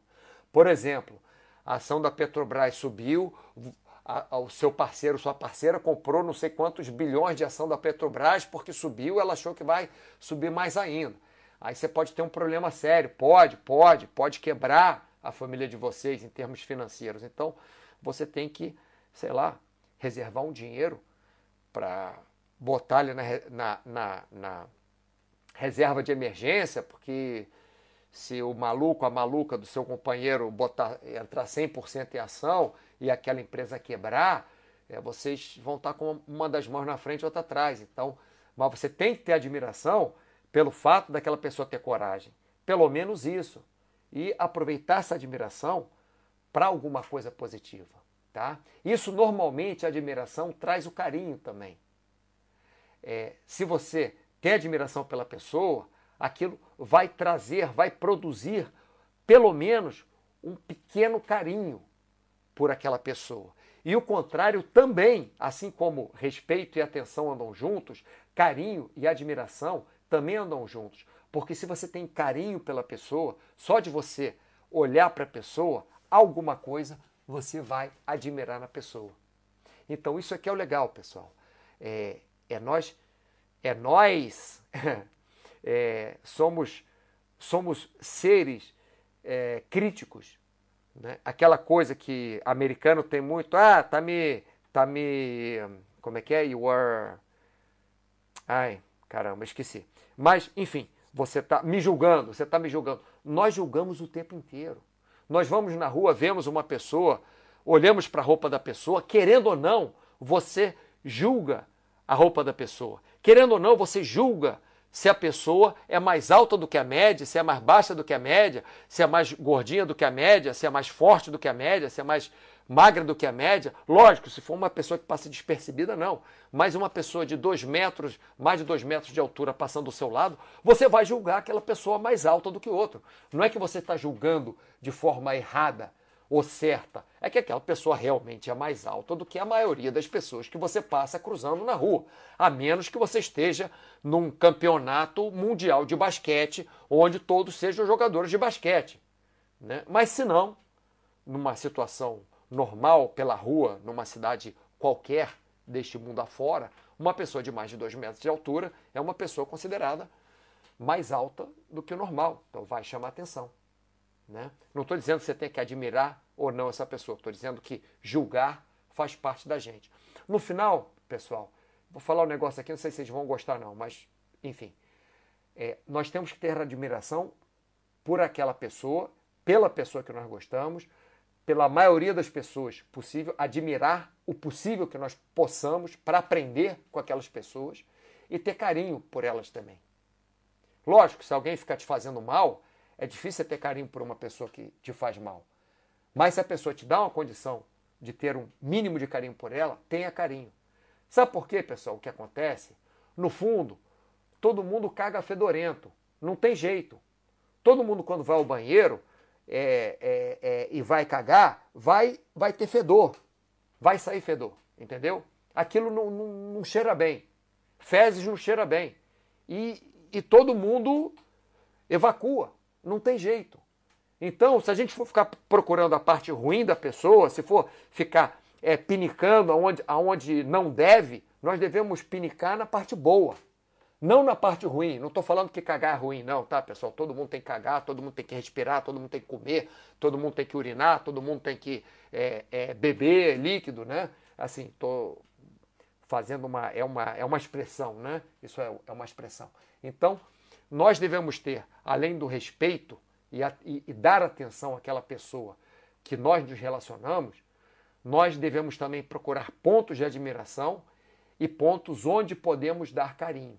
Por exemplo, a ação da Petrobras subiu, o seu parceiro, sua parceira comprou não sei quantos bilhões de ação da Petrobras porque subiu, ela achou que vai subir mais ainda. Aí você pode ter um problema sério, pode, pode, pode quebrar a família de vocês em termos financeiros. Então, você tem que, sei lá, reservar um dinheiro para botar ali na, na, na, na, reserva de emergência, porque se o maluco, a maluca do seu companheiro botar, entrar 100% em ação e aquela empresa quebrar, é, vocês vão estar com uma das mãos na frente e outra atrás. Então, mas você tem que ter admiração pelo fato daquela pessoa ter coragem. Pelo menos isso. E aproveitar essa admiração para alguma coisa positiva. Tá? Isso normalmente, a admiração traz o carinho também. É, se você tem admiração pela pessoa, aquilo vai trazer, vai produzir pelo menos um pequeno carinho por aquela pessoa. E o contrário também, assim como respeito e atenção andam juntos, carinho e admiração também andam juntos. Porque se você tem carinho pela pessoa, só de você olhar para a pessoa, alguma coisa você vai admirar na pessoa. Então isso aqui é o legal, pessoal. É, é nós, é nós, é, somos, somos seres é, críticos. Né? Aquela coisa que americano tem muito, ah, tá me, tá me, como é que é? You are, ai, caramba, esqueci. Mas, enfim, você está me julgando, você está me julgando. Nós julgamos o tempo inteiro. Nós vamos na rua, vemos uma pessoa, olhamos para a roupa da pessoa, querendo ou não, você julga a roupa da pessoa. Querendo ou não, você julga se a pessoa é mais alta do que a média, se é mais baixa do que a média, se é mais gordinha do que a média, se é mais forte do que a média, se é mais magra do que a média. Lógico, se for uma pessoa que passa despercebida, não. Mas uma pessoa de dois metros, mais de dois metros de altura passando do seu lado, você vai julgar aquela pessoa mais alta do que o outro. Não é que você está julgando de forma errada ou certa. É que aquela pessoa realmente é mais alta do que a maioria das pessoas que você passa cruzando na rua. A menos que você esteja num campeonato mundial de basquete, onde todos sejam jogadores de basquete. Né? Mas se não, numa situação normal pela rua, numa cidade qualquer deste mundo afora, uma pessoa de mais de 2 metros de altura é uma pessoa considerada mais alta do que o normal. Então vai chamar atenção. Né? Não estou dizendo que você tem que admirar ou não essa pessoa, estou dizendo que julgar faz parte da gente. No final, pessoal, vou falar um negócio aqui, não sei se vocês vão gostar não, mas enfim. É, nós temos que ter admiração por aquela pessoa, pela pessoa que nós gostamos, pela maioria das pessoas possível, admirar o possível que nós possamos para aprender com aquelas pessoas e ter carinho por elas também. Lógico, se alguém ficar te fazendo mal, é difícil ter carinho por uma pessoa que te faz mal. Mas se a pessoa te dá uma condição de ter um mínimo de carinho por ela, tenha carinho. Sabe por quê, pessoal, o que acontece? No fundo, todo mundo caga fedorento. Não tem jeito. Todo mundo, quando vai ao banheiro, é, é, é, e vai cagar, vai, vai ter fedor. Vai sair fedor, entendeu? Aquilo não, não, não cheira bem. Fezes não cheira bem. E, e todo mundo evacua. Não tem jeito. Então, se a gente for ficar procurando a parte ruim da pessoa, se for ficar é, pinicando aonde, aonde não deve, nós devemos pinicar na parte boa. Não na parte ruim, não estou falando que cagar é ruim, não, tá, pessoal? Todo mundo tem que cagar, todo mundo tem que respirar, todo mundo tem que comer, todo mundo tem que urinar, todo mundo tem que é, é, beber líquido, né? Assim, estou fazendo uma é, uma. é uma expressão, né? Isso é, é uma expressão. Então, nós devemos ter, além do respeito e, a, e, e dar atenção àquela pessoa que nós nos relacionamos, nós devemos também procurar pontos de admiração e pontos onde podemos dar carinho.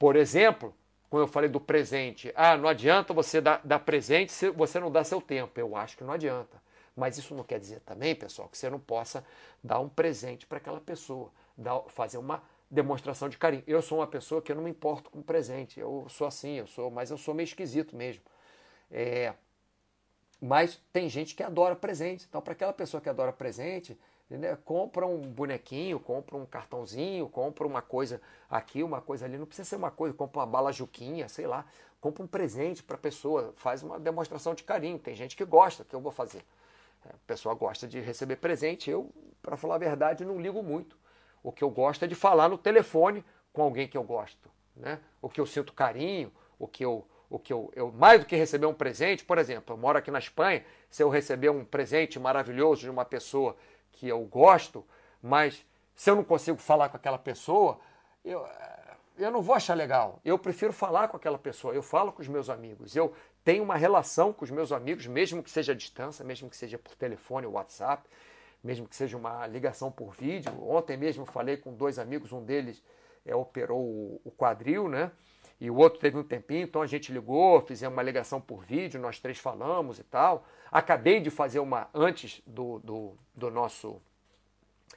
Por exemplo, quando eu falei do presente, ah, não adianta você dar, dar presente se você não dá seu tempo. Eu acho que não adianta. Mas isso não quer dizer também, pessoal, que você não possa dar um presente para aquela pessoa, dar, fazer uma demonstração de carinho. Eu sou uma pessoa que eu não me importo com presente. Eu sou assim, eu sou, mas eu sou meio esquisito mesmo. É, mas tem gente que adora presente. Então, para aquela pessoa que adora presente, Entendeu? Compra um bonequinho, compra um cartãozinho, compra uma coisa aqui, uma coisa ali. Não precisa ser uma coisa, compra uma bala juquinha, sei lá. Compra um presente para a pessoa, faz uma demonstração de carinho. Tem gente que gosta, que eu vou fazer. É, a pessoa gosta de receber presente. Eu, para falar a verdade, não ligo muito. O que eu gosto é de falar no telefone com alguém que eu gosto. Né? O que eu sinto carinho, o que eu, o que eu, eu, mais do que receber um presente, por exemplo, eu moro aqui na Espanha, se eu receber um presente maravilhoso de uma pessoa que eu gosto, mas se eu não consigo falar com aquela pessoa, eu, eu não vou achar legal. Eu prefiro falar com aquela pessoa. Eu falo com os meus amigos. Eu tenho uma relação com os meus amigos, mesmo que seja à distância, mesmo que seja por telefone ou WhatsApp, mesmo que seja uma ligação por vídeo. Ontem mesmo falei com dois amigos, um deles é, operou o quadril, né? E o outro teve um tempinho, então a gente ligou, fizemos uma ligação por vídeo, nós três falamos e tal. Acabei de fazer uma, antes do, do, do nosso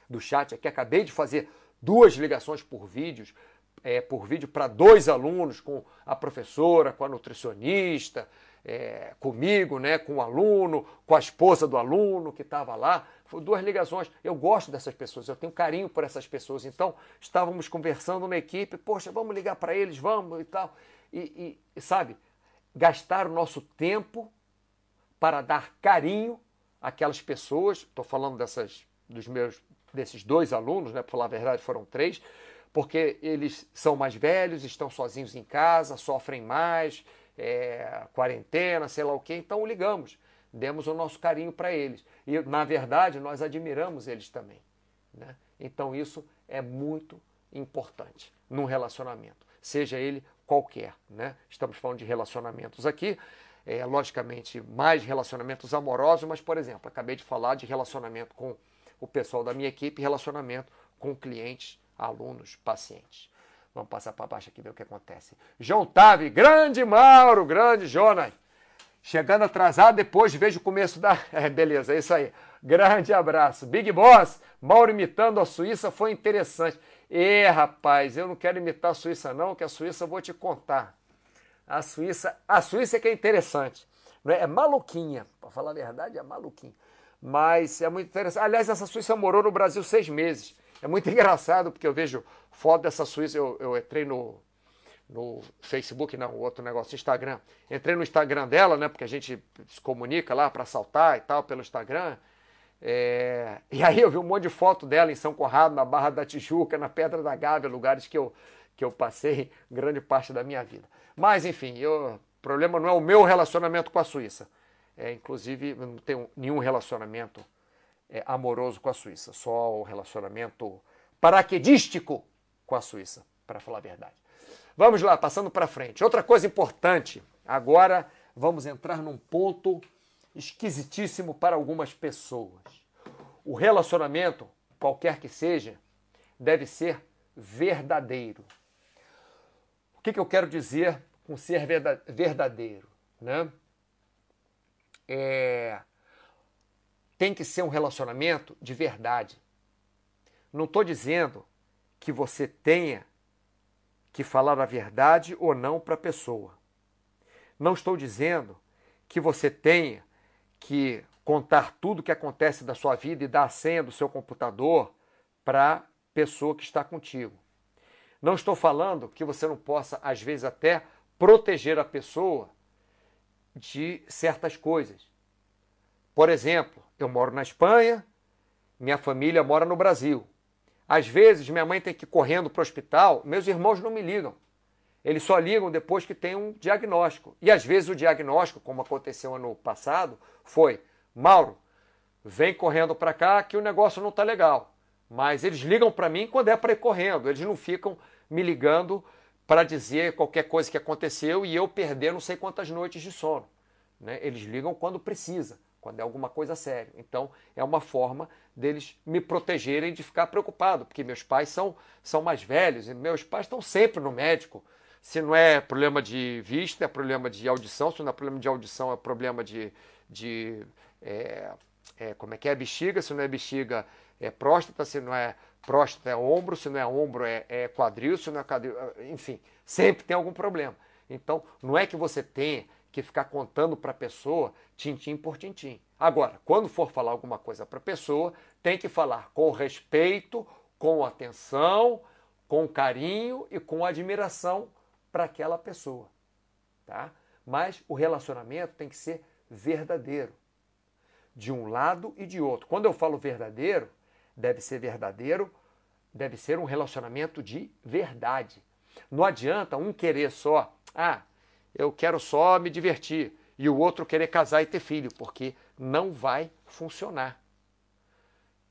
do chat aqui, acabei de fazer duas ligações por vídeos, é, por vídeo para dois alunos, com a professora, com a nutricionista, é, comigo, né, com o aluno, com a esposa do aluno que estava lá. Duas ligações. Eu gosto dessas pessoas, eu tenho carinho por essas pessoas. Então, estávamos conversando na equipe, poxa, vamos ligar para eles, vamos e tal. E, e, sabe, gastar o nosso tempo para dar carinho àquelas pessoas. Estou falando dessas, dos meus, desses dois alunos, né? Para falar a verdade, foram três, porque eles são mais velhos, estão sozinhos em casa, sofrem mais, é, quarentena, sei lá o quê. Então ligamos, demos o nosso carinho para eles. E na verdade nós admiramos eles também. Né? Então isso é muito importante num relacionamento, seja ele qualquer. Né? Estamos falando de relacionamentos aqui é, logicamente, mais relacionamentos amorosos, mas, por exemplo, acabei de falar de relacionamento com o pessoal da minha equipe, relacionamento com clientes, alunos, pacientes. Vamos passar para baixo aqui ver o que acontece. João Tave, grande Mauro, grande Jonas. Chegando atrasado, depois vejo o começo da. É, beleza, é isso aí. Grande abraço. Big Boss, Mauro imitando a Suíça foi interessante. E rapaz, eu não quero imitar a Suíça, não, que a Suíça eu vou te contar. A Suíça, a Suíça é que é interessante. Não é? é maluquinha, para falar a verdade, é maluquinha. Mas é muito interessante. Aliás, essa Suíça morou no Brasil seis meses. É muito engraçado, porque eu vejo foto dessa Suíça. Eu, eu entrei no, no Facebook, não, outro negócio, Instagram. Entrei no Instagram dela, né? Porque a gente se comunica lá para saltar e tal pelo Instagram. É... E aí eu vi um monte de foto dela em São Conrado, na Barra da Tijuca, na Pedra da Gávea, lugares que eu, que eu passei grande parte da minha vida. Mas, enfim, o problema não é o meu relacionamento com a Suíça. É, inclusive, eu não tenho nenhum relacionamento é, amoroso com a Suíça, só o relacionamento paraquedístico com a Suíça, para falar a verdade. Vamos lá, passando para frente. Outra coisa importante, agora vamos entrar num ponto esquisitíssimo para algumas pessoas. O relacionamento, qualquer que seja, deve ser verdadeiro que, que eu quero dizer com ser verdadeiro? Né? É, tem que ser um relacionamento de verdade. Não estou dizendo que você tenha que falar a verdade ou não para a pessoa. Não estou dizendo que você tenha que contar tudo o que acontece da sua vida e dar a senha do seu computador para a pessoa que está contigo. Não estou falando que você não possa, às vezes, até proteger a pessoa de certas coisas. Por exemplo, eu moro na Espanha minha família mora no Brasil. Às vezes minha mãe tem que ir correndo para o hospital, meus irmãos não me ligam. Eles só ligam depois que tem um diagnóstico. E às vezes o diagnóstico, como aconteceu ano passado, foi: Mauro, vem correndo para cá que o negócio não está legal. Mas eles ligam para mim quando é para ir correndo. Eles não ficam me ligando para dizer qualquer coisa que aconteceu e eu perder não sei quantas noites de sono. Né? Eles ligam quando precisa, quando é alguma coisa séria. Então é uma forma deles me protegerem de ficar preocupado, porque meus pais são, são mais velhos e meus pais estão sempre no médico. Se não é problema de vista, é problema de audição. Se não é problema de audição, é problema de, de é, é, como é que é bexiga. Se não é bexiga, é próstata. Se não é próstata, é ombro. Se não é ombro, é, é quadril. Se não é quadril, enfim, sempre tem algum problema. Então, não é que você tenha que ficar contando para a pessoa tintim por tintim. Agora, quando for falar alguma coisa para a pessoa, tem que falar com respeito, com atenção, com carinho e com admiração para aquela pessoa, tá? Mas o relacionamento tem que ser verdadeiro, de um lado e de outro. Quando eu falo verdadeiro, deve ser verdadeiro, deve ser um relacionamento de verdade. Não adianta um querer só, ah, eu quero só me divertir, e o outro querer casar e ter filho, porque não vai funcionar.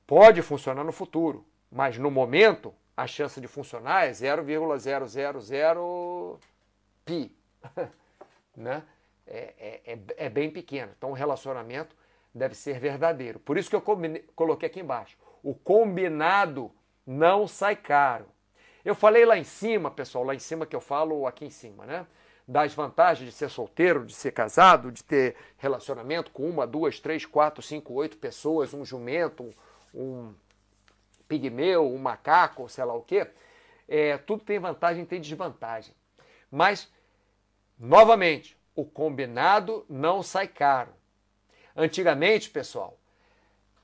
Pode funcionar no futuro, mas no momento a chance de funcionar é 0,000 pi. né? É, é, é, é, bem pequeno. Então o relacionamento deve ser verdadeiro. Por isso que eu coloquei aqui embaixo. O combinado não sai caro. Eu falei lá em cima, pessoal, lá em cima que eu falo aqui em cima, né? Das vantagens de ser solteiro, de ser casado, de ter relacionamento com uma, duas, três, quatro, cinco, oito pessoas, um jumento, um pigmeu, um macaco, sei lá o quê. É, tudo tem vantagem e tem desvantagem. Mas, novamente, o combinado não sai caro. Antigamente, pessoal,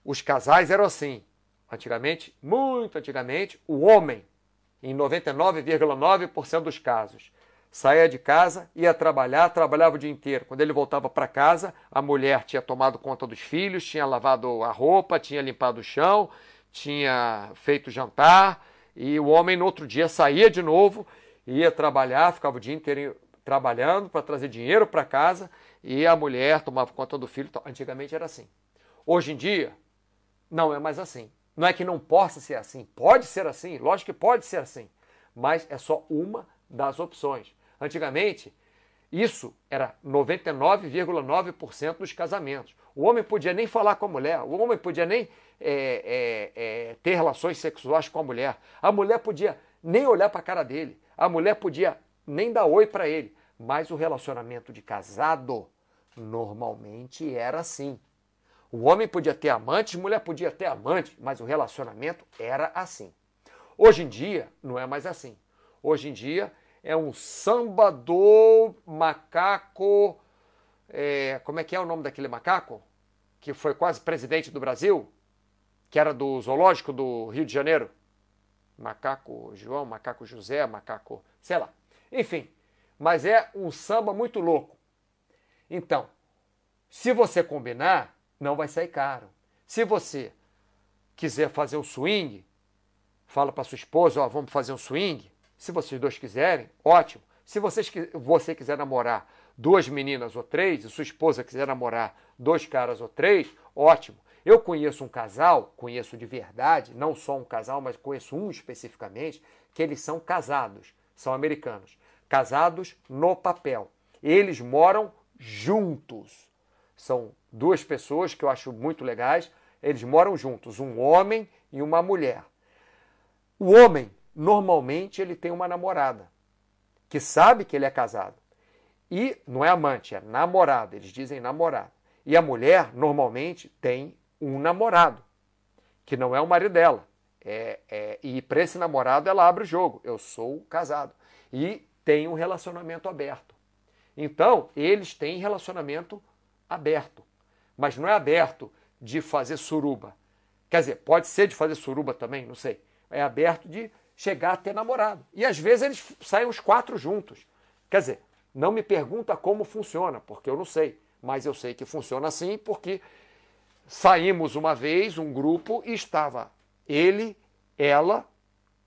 os casais eram assim. Antigamente, muito antigamente, o homem, em 99,9% dos casos, saía de casa, ia trabalhar, trabalhava o dia inteiro. Quando ele voltava para casa, a mulher tinha tomado conta dos filhos, tinha lavado a roupa, tinha limpado o chão, tinha feito jantar, e o homem no outro dia saía de novo, ia trabalhar, ficava o dia inteiro trabalhando para trazer dinheiro para casa, e a mulher tomava conta do filho. Antigamente era assim. Hoje em dia, não é mais assim. Não é que não possa ser assim, pode ser assim, lógico que pode ser assim, mas é só uma das opções. Antigamente, isso era 99,9% dos casamentos. O homem podia nem falar com a mulher, o homem podia nem é, é, é, ter relações sexuais com a mulher, a mulher podia nem olhar para a cara dele, a mulher podia nem dar oi para ele. Mas o relacionamento de casado normalmente era assim. O homem podia ter amante, mulher podia ter amante, mas o relacionamento era assim. Hoje em dia não é mais assim. Hoje em dia é um samba do macaco. É, como é que é o nome daquele macaco? Que foi quase presidente do Brasil? Que era do zoológico do Rio de Janeiro? Macaco João, macaco José, macaco. sei lá. Enfim, mas é um samba muito louco. Então, se você combinar, não vai sair caro. Se você quiser fazer o swing, fala para sua esposa, ó, vamos fazer um swing, se vocês dois quiserem, ótimo. Se vocês, você quiser namorar duas meninas ou três, e sua esposa quiser namorar dois caras ou três, ótimo. Eu conheço um casal, conheço de verdade, não só um casal, mas conheço um especificamente, que eles são casados, são americanos. Casados no papel. Eles moram juntos. São duas pessoas que eu acho muito legais. Eles moram juntos, um homem e uma mulher. O homem normalmente ele tem uma namorada que sabe que ele é casado. E não é amante, é namorada, eles dizem namorado. E a mulher normalmente tem um namorado, que não é o marido dela. É, é, e para esse namorado ela abre o jogo. Eu sou casado. E tem um relacionamento aberto. Então, eles têm relacionamento aberto. Mas não é aberto de fazer suruba. Quer dizer, pode ser de fazer suruba também, não sei. É aberto de chegar a ter namorado. E às vezes eles saem os quatro juntos. Quer dizer, não me pergunta como funciona, porque eu não sei. Mas eu sei que funciona assim porque saímos uma vez, um grupo, e estava ele, ela,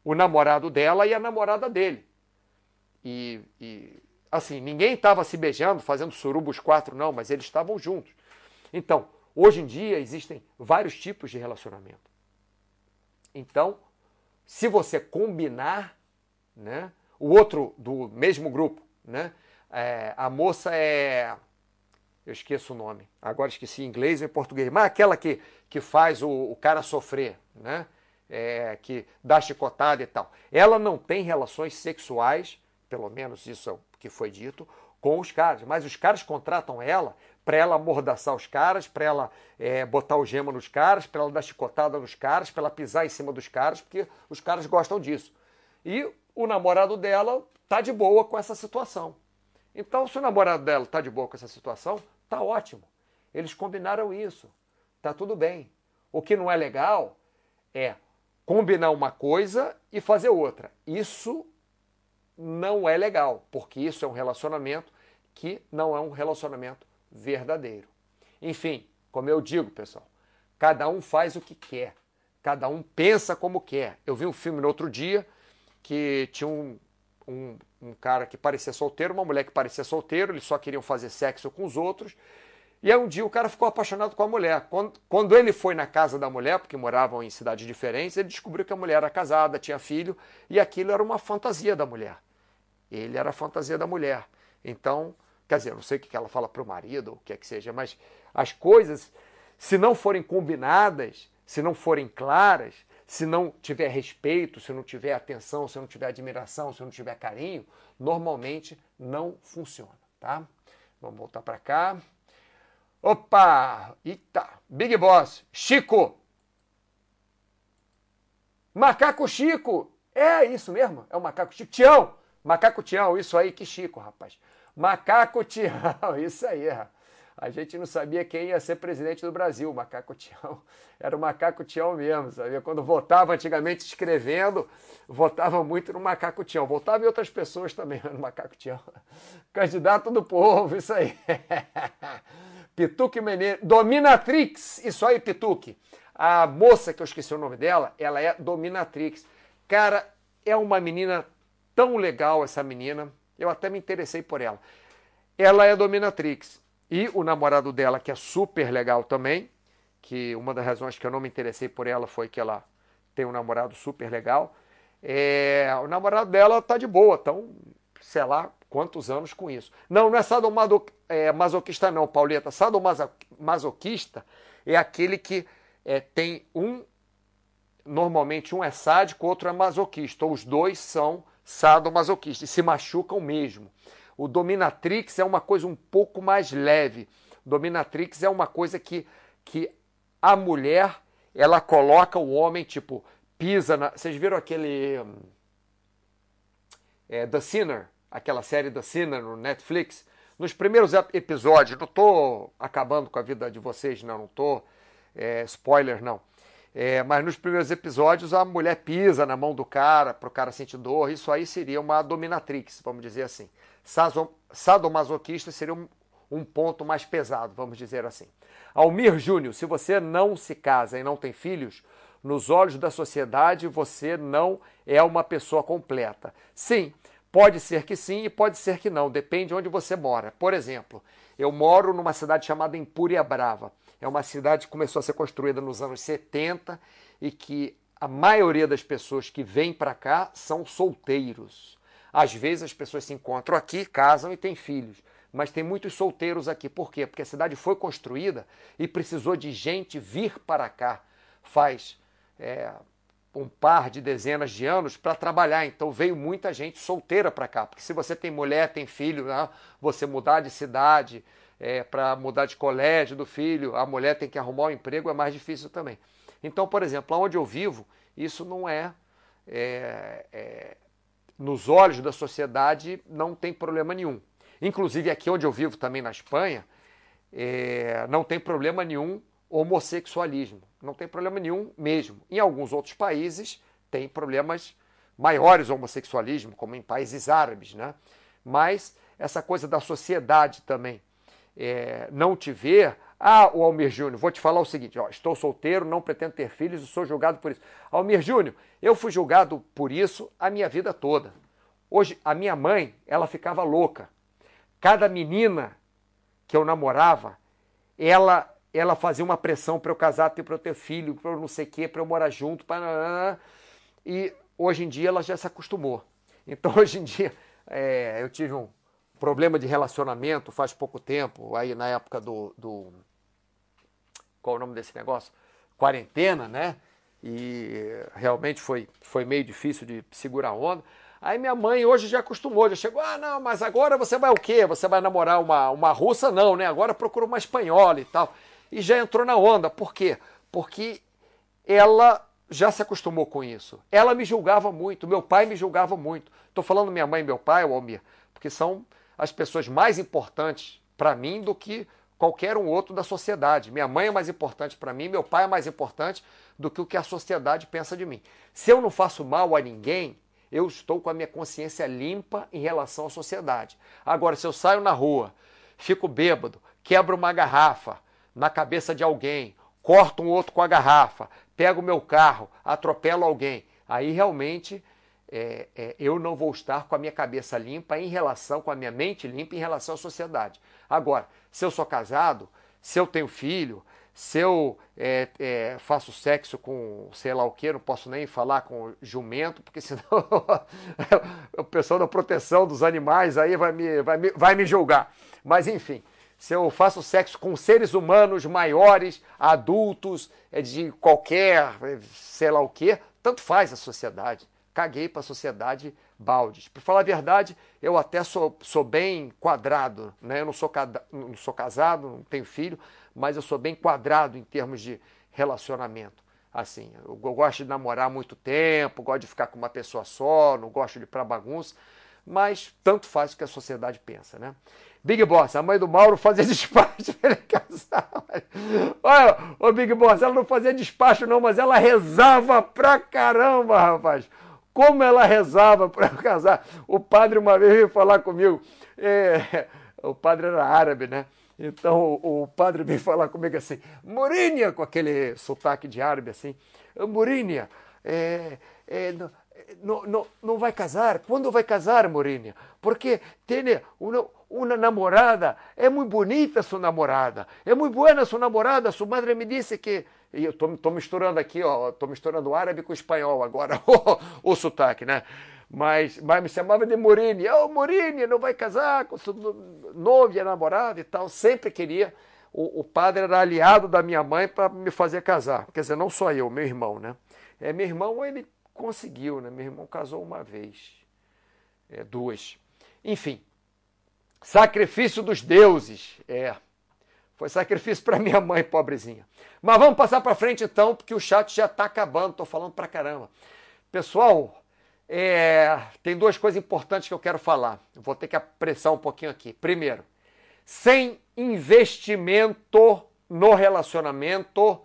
o namorado dela e a namorada dele. E, e assim, ninguém estava se beijando, fazendo surubo os quatro, não, mas eles estavam juntos. Então, hoje em dia existem vários tipos de relacionamento. Então, se você combinar, né, o outro do mesmo grupo, né, é, a moça é eu esqueço o nome, agora esqueci em inglês ou em português, mas aquela que, que faz o, o cara sofrer, né? É, que dá chicotada e tal. Ela não tem relações sexuais, pelo menos isso é o que foi dito, com os caras, mas os caras contratam ela para ela amordaçar os caras, para ela é, botar o gema nos caras, para ela dar chicotada nos caras, para ela pisar em cima dos caras, porque os caras gostam disso. E o namorado dela tá de boa com essa situação. Então, se o namorado dela tá de boa com essa situação, tá ótimo. Eles combinaram isso. Tá tudo bem. O que não é legal é combinar uma coisa e fazer outra. Isso não é legal, porque isso é um relacionamento que não é um relacionamento verdadeiro. Enfim, como eu digo, pessoal, cada um faz o que quer, cada um pensa como quer. Eu vi um filme no outro dia que tinha um, um, um cara que parecia solteiro, uma mulher que parecia solteiro, eles só queriam fazer sexo com os outros. E aí um dia o cara ficou apaixonado com a mulher. Quando, quando ele foi na casa da mulher, porque moravam em cidades diferentes, ele descobriu que a mulher era casada, tinha filho, e aquilo era uma fantasia da mulher. Ele era a fantasia da mulher. Então, quer dizer, não sei o que ela fala para o marido, o que é que seja, mas as coisas, se não forem combinadas, se não forem claras, se não tiver respeito, se não tiver atenção, se não tiver admiração, se não tiver carinho, normalmente não funciona, tá? Vamos voltar para cá. Opa! Eita! Big Boss! Chico! Macaco Chico! É isso mesmo? É o Macaco Chico. Tião! Macaco Tião, isso aí, que Chico, rapaz. Macaco Tião, isso aí, a gente não sabia quem ia ser presidente do Brasil, Macaco Tião. Era o Macaco Tião mesmo, sabia? Quando votava antigamente escrevendo, votava muito no Macaco Tião. Votava em outras pessoas também no Macaco Tião. Candidato do povo, isso aí. Pituque Menezes, Dominatrix, isso aí, Pituque. A moça que eu esqueci o nome dela, ela é Dominatrix. Cara, é uma menina tão legal essa menina. Eu até me interessei por ela. Ela é Dominatrix. E o namorado dela, que é super legal também, que uma das razões que eu não me interessei por ela foi que ela tem um namorado super legal. É, o namorado dela tá de boa, então, sei lá quantos anos com isso. Não, não é sadomasoquista, é, não, Pauleta. Sadomasoquista é aquele que é, tem um. Normalmente um é sádico, outro é masoquista. Ou os dois são sadomasoquistas e se machucam mesmo. O dominatrix é uma coisa um pouco mais leve. Dominatrix é uma coisa que, que a mulher ela coloca o homem, tipo, pisa na. Vocês viram aquele. É, The Sinner, aquela série The Sinner no Netflix? Nos primeiros episódios, não estou acabando com a vida de vocês, não, não. É, spoiler, não. É, mas nos primeiros episódios a mulher pisa na mão do cara para o cara sentir dor. Isso aí seria uma dominatrix, vamos dizer assim. Sadomasoquista seria um, um ponto mais pesado, vamos dizer assim. Almir Júnior, se você não se casa e não tem filhos, nos olhos da sociedade você não é uma pessoa completa. Sim, pode ser que sim e pode ser que não, depende de onde você mora. Por exemplo, eu moro numa cidade chamada Empúria Brava. É uma cidade que começou a ser construída nos anos 70 e que a maioria das pessoas que vêm para cá são solteiros. Às vezes as pessoas se encontram aqui, casam e têm filhos. Mas tem muitos solteiros aqui. Por quê? Porque a cidade foi construída e precisou de gente vir para cá. Faz é, um par de dezenas de anos para trabalhar. Então veio muita gente solteira para cá. Porque se você tem mulher, tem filho, né? você mudar de cidade é, para mudar de colégio do filho, a mulher tem que arrumar um emprego, é mais difícil também. Então, por exemplo, onde eu vivo, isso não é, é, é nos olhos da sociedade, não tem problema nenhum. Inclusive aqui onde eu vivo também na Espanha, é, não tem problema nenhum homossexualismo. Não tem problema nenhum mesmo. Em alguns outros países tem problemas maiores homossexualismo, como em países árabes, né? Mas essa coisa da sociedade também é, não te ver, Ah, o Almir Júnior, vou te falar o seguinte: ó, estou solteiro, não pretendo ter filhos e sou julgado por isso. Almir Júnior, eu fui julgado por isso a minha vida toda. Hoje, a minha mãe, ela ficava louca. Cada menina que eu namorava, ela ela fazia uma pressão para eu casar, para eu ter filho, para eu não sei o quê, para eu morar junto. Pra... E hoje em dia ela já se acostumou. Então, hoje em dia, é, eu tive um problema de relacionamento faz pouco tempo, aí na época do, do qual é o nome desse negócio? Quarentena, né? E realmente foi, foi meio difícil de segurar a onda. Aí minha mãe hoje já acostumou, já chegou, ah, não, mas agora você vai o quê? Você vai namorar uma, uma russa? Não, né? Agora procura uma espanhola e tal. E já entrou na onda. Por quê? Porque ela já se acostumou com isso. Ela me julgava muito, meu pai me julgava muito. Estou falando minha mãe e meu pai, o Almir, porque são as pessoas mais importantes para mim do que qualquer um outro da sociedade. Minha mãe é mais importante para mim, meu pai é mais importante do que o que a sociedade pensa de mim. Se eu não faço mal a ninguém, eu estou com a minha consciência limpa em relação à sociedade. Agora, se eu saio na rua, fico bêbado, quebro uma garrafa na cabeça de alguém, corto um outro com a garrafa, pego meu carro, atropelo alguém, aí realmente é, é, eu não vou estar com a minha cabeça limpa em relação, com a minha mente limpa em relação à sociedade. Agora, se eu sou casado, se eu tenho filho, se eu é, é, faço sexo com sei lá o que, não posso nem falar com jumento, porque senão o pessoal da proteção dos animais aí vai me, vai, me, vai me julgar. Mas enfim, se eu faço sexo com seres humanos maiores, adultos, é de qualquer sei lá o que, tanto faz a sociedade caguei para a sociedade baldes. Para falar a verdade, eu até sou, sou bem quadrado, né? Eu não sou, não sou casado, não tenho filho, mas eu sou bem quadrado em termos de relacionamento. Assim, eu gosto de namorar muito tempo, gosto de ficar com uma pessoa só, não gosto de ir para bagunça, mas tanto faz o que a sociedade pensa, né? Big Boss, a mãe do Mauro fazia despacho para ele casar. Olha, ô Big Boss, ela não fazia despacho não, mas ela rezava pra caramba, rapaz. Como ela rezava para casar. O padre uma vez veio falar comigo. É, o padre era árabe, né? Então o, o padre veio falar comigo assim, Mourinha, com aquele sotaque de árabe assim, Mourinha, é, é, não, não, não vai casar? Quando vai casar, Mourinha? Porque tem uma, uma namorada, é muito bonita sua namorada, é muito boa sua namorada, sua madre me disse que e eu estou misturando aqui, ó, estou misturando árabe com espanhol agora, o, o sotaque, né? Mas, mas me chamava de Morini. Ô, oh, Morini, não vai casar com sua noiva, namorada e tal. Sempre queria. O, o padre era aliado da minha mãe para me fazer casar. Quer dizer, não só eu, meu irmão, né? É, meu irmão, ele conseguiu, né? Meu irmão casou uma vez, é, duas. Enfim, sacrifício dos deuses. É, foi sacrifício para minha mãe, pobrezinha. Mas vamos passar para frente então, porque o chat já está acabando. Estou falando para caramba. Pessoal, é, tem duas coisas importantes que eu quero falar. Eu vou ter que apressar um pouquinho aqui. Primeiro, sem investimento no relacionamento,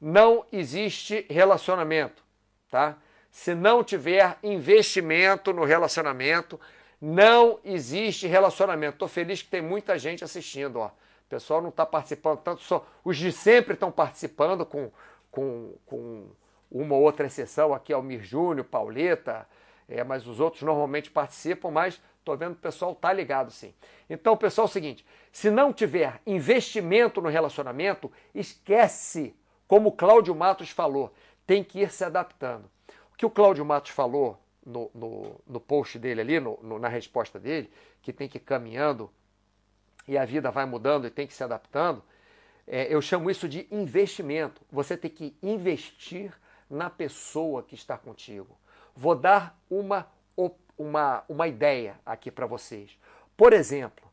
não existe relacionamento, tá? Se não tiver investimento no relacionamento, não existe relacionamento. Estou feliz que tem muita gente assistindo, ó. O pessoal não está participando tanto, só os de sempre estão participando com, com, com uma ou outra exceção, aqui Almir Júnior, Pauleta, é, mas os outros normalmente participam, mas estou vendo que o pessoal está ligado sim. Então, pessoal, é o seguinte: se não tiver investimento no relacionamento, esquece, como o Cláudio Matos falou, tem que ir se adaptando. O que o Cláudio Matos falou no, no, no post dele ali, no, no, na resposta dele, que tem que ir caminhando e a vida vai mudando e tem que se adaptando, é, eu chamo isso de investimento. Você tem que investir na pessoa que está contigo. Vou dar uma, uma, uma ideia aqui para vocês. Por exemplo,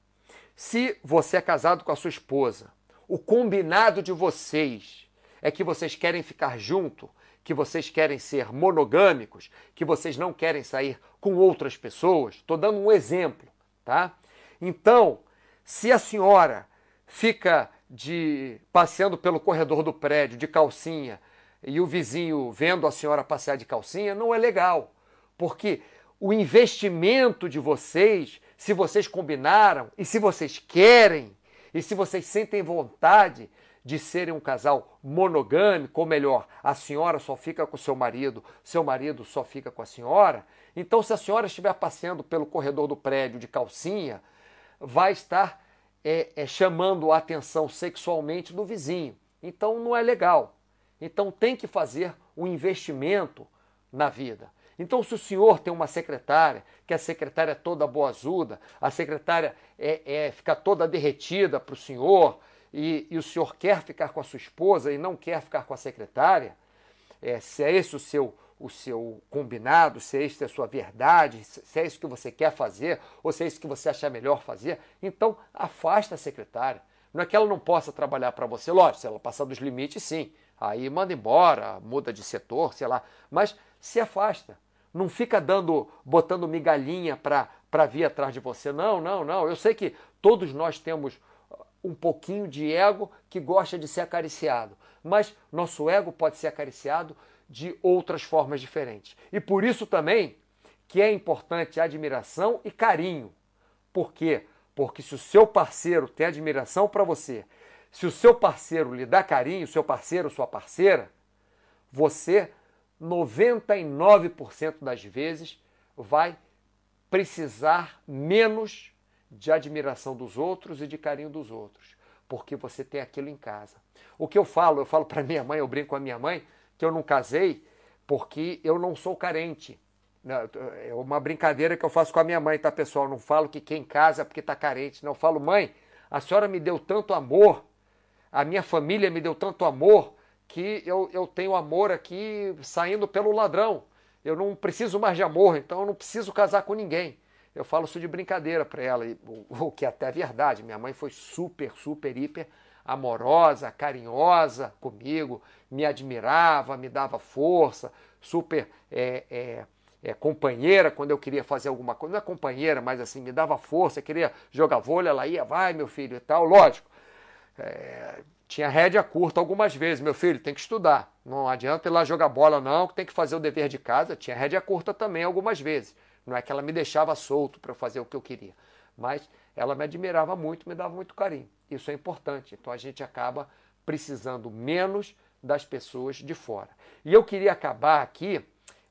se você é casado com a sua esposa, o combinado de vocês é que vocês querem ficar junto, que vocês querem ser monogâmicos, que vocês não querem sair com outras pessoas. Estou dando um exemplo, tá? Então, se a senhora fica de passeando pelo corredor do prédio de calcinha e o vizinho vendo a senhora passear de calcinha, não é legal. Porque o investimento de vocês, se vocês combinaram e se vocês querem e se vocês sentem vontade, de serem um casal monogâmico, ou melhor, a senhora só fica com seu marido, seu marido só fica com a senhora. Então, se a senhora estiver passeando pelo corredor do prédio de calcinha, vai estar é, é, chamando a atenção sexualmente do vizinho. Então, não é legal. Então, tem que fazer um investimento na vida. Então, se o senhor tem uma secretária, que a secretária é toda boazuda, a secretária é, é fica toda derretida para o senhor, e, e, o senhor quer ficar com a sua esposa e não quer ficar com a secretária, é, se é esse o seu, o seu combinado, se é isso a sua verdade, se é isso que você quer fazer, ou se é isso que você acha melhor fazer, então afasta a secretária. Não é que ela não possa trabalhar para você, lógico, se ela passar dos limites, sim. Aí manda embora, muda de setor, sei lá. Mas se afasta. Não fica dando, botando migalhinha para vir atrás de você. Não, não, não. Eu sei que todos nós temos um pouquinho de ego que gosta de ser acariciado. Mas nosso ego pode ser acariciado de outras formas diferentes. E por isso também que é importante admiração e carinho. Por quê? Porque se o seu parceiro tem admiração para você, se o seu parceiro lhe dá carinho, seu parceiro, sua parceira, você 99% das vezes vai precisar menos de admiração dos outros e de carinho dos outros, porque você tem aquilo em casa. O que eu falo, eu falo para minha mãe, eu brinco com a minha mãe, que eu não casei porque eu não sou carente. É uma brincadeira que eu faço com a minha mãe, tá, pessoal? Eu não falo que quem casa é porque está carente. Não, eu falo, mãe, a senhora me deu tanto amor, a minha família me deu tanto amor, que eu, eu tenho amor aqui saindo pelo ladrão. Eu não preciso mais de amor, então eu não preciso casar com ninguém. Eu falo isso de brincadeira para ela, o, que é até é verdade. Minha mãe foi super, super, hiper amorosa, carinhosa comigo, me admirava, me dava força, super é, é, é, companheira quando eu queria fazer alguma coisa. Não é companheira, mas assim, me dava força, queria jogar vôlei, ela ia, vai meu filho e tal. Lógico, é, tinha rédea curta algumas vezes, meu filho, tem que estudar. Não adianta ir lá jogar bola, não, que tem que fazer o dever de casa. Tinha rédea curta também algumas vezes. Não é que ela me deixava solto para fazer o que eu queria, mas ela me admirava muito, me dava muito carinho. Isso é importante. Então a gente acaba precisando menos das pessoas de fora. E eu queria acabar aqui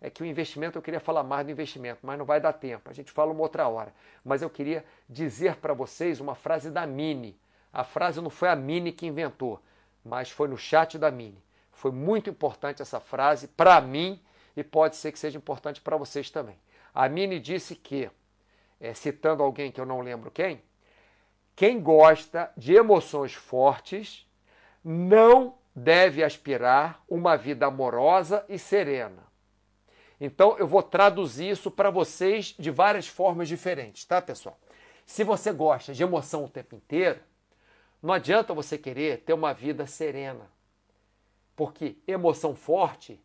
é que o investimento, eu queria falar mais do investimento, mas não vai dar tempo. A gente fala uma outra hora. Mas eu queria dizer para vocês uma frase da Mini. A frase não foi a Mini que inventou, mas foi no chat da Mini. Foi muito importante essa frase para mim e pode ser que seja importante para vocês também. A Mini disse que, é, citando alguém que eu não lembro quem, quem gosta de emoções fortes não deve aspirar uma vida amorosa e serena. Então eu vou traduzir isso para vocês de várias formas diferentes, tá, pessoal? Se você gosta de emoção o tempo inteiro, não adianta você querer ter uma vida serena. Porque emoção forte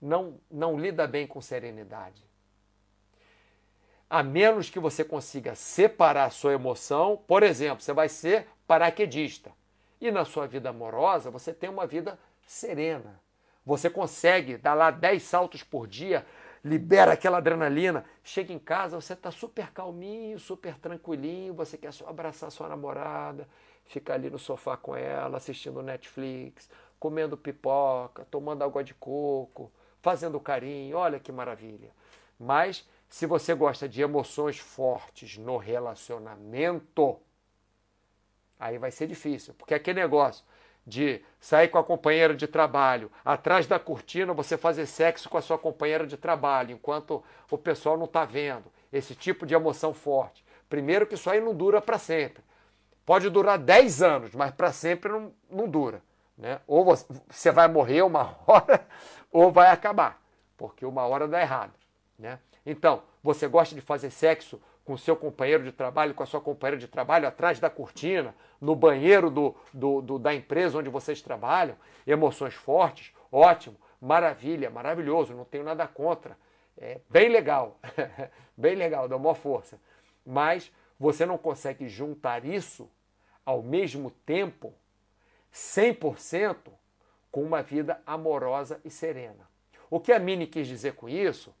não, não lida bem com serenidade a menos que você consiga separar a sua emoção. Por exemplo, você vai ser paraquedista. E na sua vida amorosa, você tem uma vida serena. Você consegue dar lá 10 saltos por dia, libera aquela adrenalina. Chega em casa, você está super calminho, super tranquilinho, você quer só abraçar sua namorada, ficar ali no sofá com ela, assistindo Netflix, comendo pipoca, tomando água de coco, fazendo carinho. Olha que maravilha. Mas se você gosta de emoções fortes no relacionamento, aí vai ser difícil, porque aquele negócio de sair com a companheira de trabalho, atrás da cortina você fazer sexo com a sua companheira de trabalho, enquanto o pessoal não está vendo. Esse tipo de emoção forte. Primeiro que isso aí não dura para sempre. Pode durar 10 anos, mas para sempre não, não dura. Né? Ou você vai morrer uma hora, ou vai acabar, porque uma hora dá errado. Né? Então, você gosta de fazer sexo com seu companheiro de trabalho, com a sua companheira de trabalho, atrás da cortina, no banheiro do, do, do, da empresa onde vocês trabalham, emoções fortes, ótimo, maravilha, maravilhoso, não tenho nada contra. É bem legal, bem legal, dá uma força. Mas você não consegue juntar isso ao mesmo tempo, 100%, com uma vida amorosa e serena. O que a Mini quis dizer com isso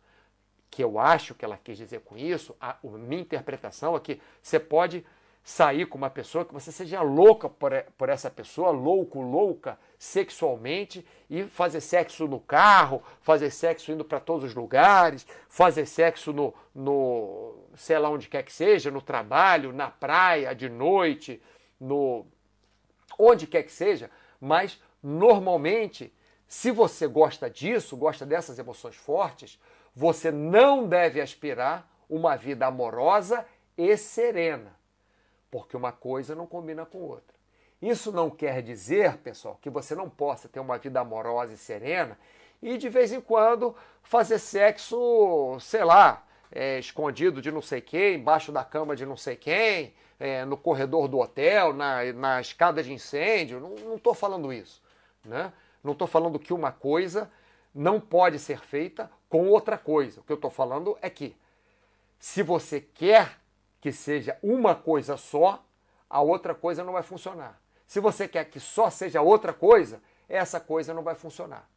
que eu acho que ela quis dizer com isso, a, a minha interpretação é que você pode sair com uma pessoa, que você seja louca por, por essa pessoa, louco, louca sexualmente e fazer sexo no carro, fazer sexo indo para todos os lugares, fazer sexo no, no, sei lá onde quer que seja, no trabalho, na praia, de noite, no onde quer que seja, mas normalmente, se você gosta disso, gosta dessas emoções fortes, você não deve aspirar uma vida amorosa e serena porque uma coisa não combina com outra. Isso não quer dizer, pessoal, que você não possa ter uma vida amorosa e serena e de vez em quando fazer sexo, sei lá, é, escondido de não sei quem, embaixo da cama de não sei quem, é, no corredor do hotel, na, na escada de incêndio. Não estou falando isso. Né? Não estou falando que uma coisa não pode ser feita com outra coisa. O que eu estou falando é que se você quer que seja uma coisa só, a outra coisa não vai funcionar. Se você quer que só seja outra coisa, essa coisa não vai funcionar.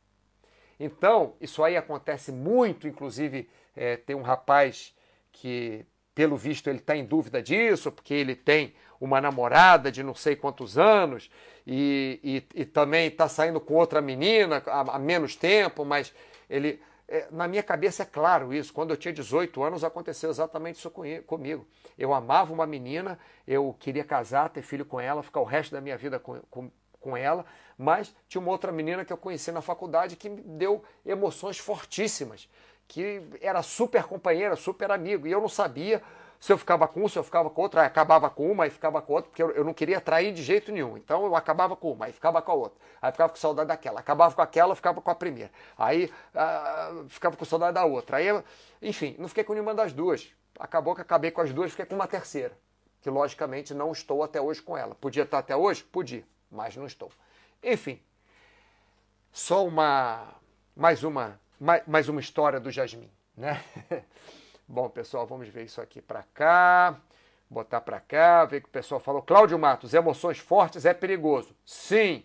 Então, isso aí acontece muito, inclusive é, tem um rapaz que, pelo visto, ele está em dúvida disso, porque ele tem uma namorada de não sei quantos anos e, e, e também está saindo com outra menina há, há menos tempo, mas ele é, na minha cabeça é claro isso. Quando eu tinha 18 anos, aconteceu exatamente isso comigo. Eu amava uma menina, eu queria casar, ter filho com ela, ficar o resto da minha vida com, com, com ela, mas tinha uma outra menina que eu conheci na faculdade que me deu emoções fortíssimas, que era super companheira, super amigo, e eu não sabia se eu ficava com um, se eu ficava com outra, acabava com uma e ficava com outra, porque eu, eu não queria trair de jeito nenhum. Então eu acabava com uma, aí ficava com a outra. Aí ficava com saudade daquela. Acabava com aquela, ficava com a primeira. Aí ah, ficava com saudade da outra. Aí, enfim, não fiquei com nenhuma das duas. Acabou que acabei com as duas, fiquei com uma terceira. Que logicamente não estou até hoje com ela. Podia estar até hoje? Podia, mas não estou. Enfim, só uma. Mais uma, mais, mais uma história do Jasmine, né? Bom, pessoal, vamos ver isso aqui para cá. Botar para cá, ver que o pessoal falou. Cláudio Matos, emoções fortes é perigoso. Sim.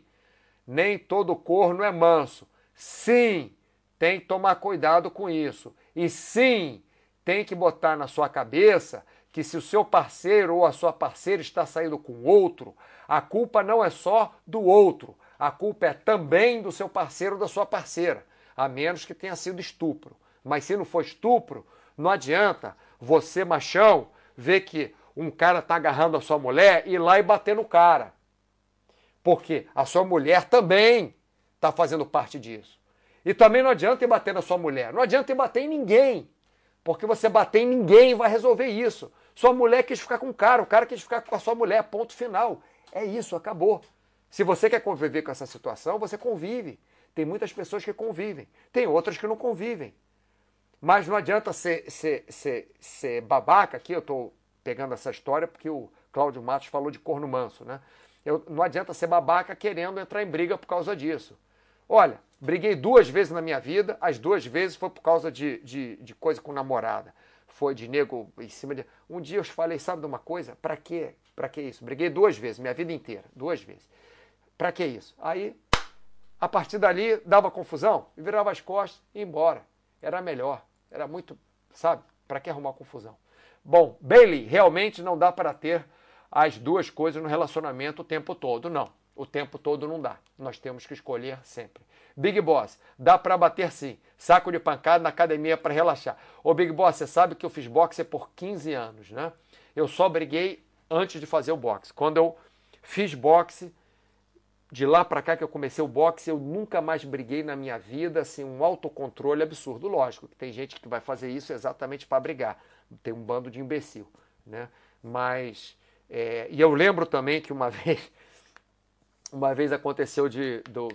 Nem todo corno é manso. Sim. Tem que tomar cuidado com isso. E sim, tem que botar na sua cabeça que se o seu parceiro ou a sua parceira está saindo com outro, a culpa não é só do outro, a culpa é também do seu parceiro ou da sua parceira, a menos que tenha sido estupro. Mas se não for estupro, não adianta você, machão, ver que um cara está agarrando a sua mulher e ir lá e bater no cara. Porque a sua mulher também está fazendo parte disso. E também não adianta ir bater na sua mulher. Não adianta ir bater em ninguém. Porque você bater em ninguém vai resolver isso. Sua mulher quis ficar com o cara, o cara quis ficar com a sua mulher, ponto final. É isso, acabou. Se você quer conviver com essa situação, você convive. Tem muitas pessoas que convivem, tem outras que não convivem. Mas não adianta ser, ser, ser, ser babaca, aqui eu estou pegando essa história porque o Cláudio Matos falou de corno manso, né? Eu, não adianta ser babaca querendo entrar em briga por causa disso. Olha, briguei duas vezes na minha vida, as duas vezes foi por causa de, de, de coisa com namorada. Foi de nego em cima de. Um dia eu falei, sabe de uma coisa? Pra quê? Pra que isso? Briguei duas vezes, minha vida inteira, duas vezes. Pra que isso? Aí, a partir dali, dava confusão, virava as costas e ia embora era melhor. Era muito, sabe? Para que arrumar confusão? Bom, Bailey, realmente não dá para ter as duas coisas no relacionamento o tempo todo. Não, o tempo todo não dá. Nós temos que escolher sempre. Big Boss, dá para bater sim. Saco de pancada na academia para relaxar. Ô Big Boss, você sabe que eu fiz boxe por 15 anos, né? Eu só briguei antes de fazer o boxe. Quando eu fiz boxe, de lá para cá que eu comecei o boxe, eu nunca mais briguei na minha vida, assim, um autocontrole absurdo. Lógico que tem gente que vai fazer isso exatamente para brigar. Tem um bando de imbecil, né? Mas, é, e eu lembro também que uma vez, uma vez aconteceu de, de,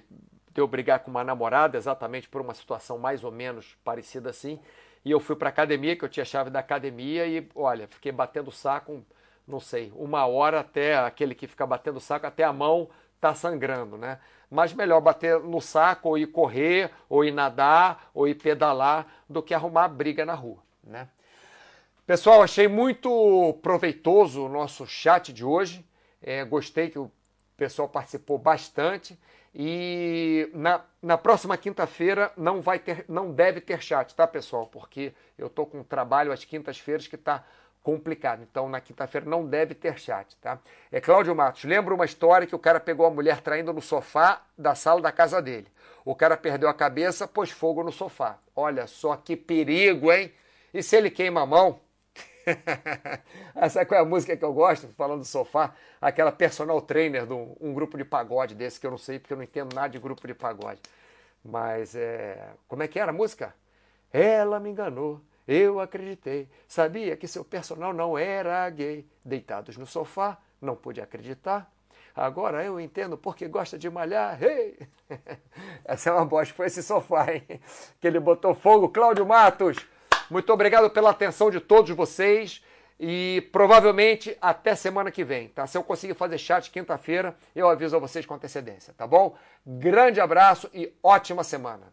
de eu brigar com uma namorada, exatamente por uma situação mais ou menos parecida assim, e eu fui para academia, que eu tinha chave da academia, e olha, fiquei batendo saco, não sei, uma hora até aquele que fica batendo saco, até a mão está sangrando, né? Mas melhor bater no saco, ou ir correr, ou ir nadar, ou ir pedalar, do que arrumar briga na rua, né? Pessoal, achei muito proveitoso o nosso chat de hoje. É, gostei que o pessoal participou bastante. E na, na próxima quinta-feira não vai ter, não deve ter chat, tá, pessoal? Porque eu tô com trabalho às quintas-feiras que está complicado. Então, na quinta-feira não deve ter chat, tá? É Cláudio Matos. Lembra uma história que o cara pegou a mulher traindo no sofá da sala da casa dele. O cara perdeu a cabeça, pôs fogo no sofá. Olha só que perigo, hein? E se ele queima a mão? Essa é a música que eu gosto, falando do sofá? Aquela personal trainer de um, grupo de pagode desse, que eu não sei porque eu não entendo nada de grupo de pagode. Mas é. Como é que era a música? Ela me enganou, eu acreditei. Sabia que seu personal não era gay. Deitados no sofá, não pude acreditar. Agora eu entendo porque gosta de malhar. Essa é uma bosta, foi esse sofá, hein? Que ele botou fogo. Cláudio Matos, muito obrigado pela atenção de todos vocês. E provavelmente até semana que vem, tá? Se eu conseguir fazer chat quinta-feira, eu aviso a vocês com antecedência, tá bom? Grande abraço e ótima semana.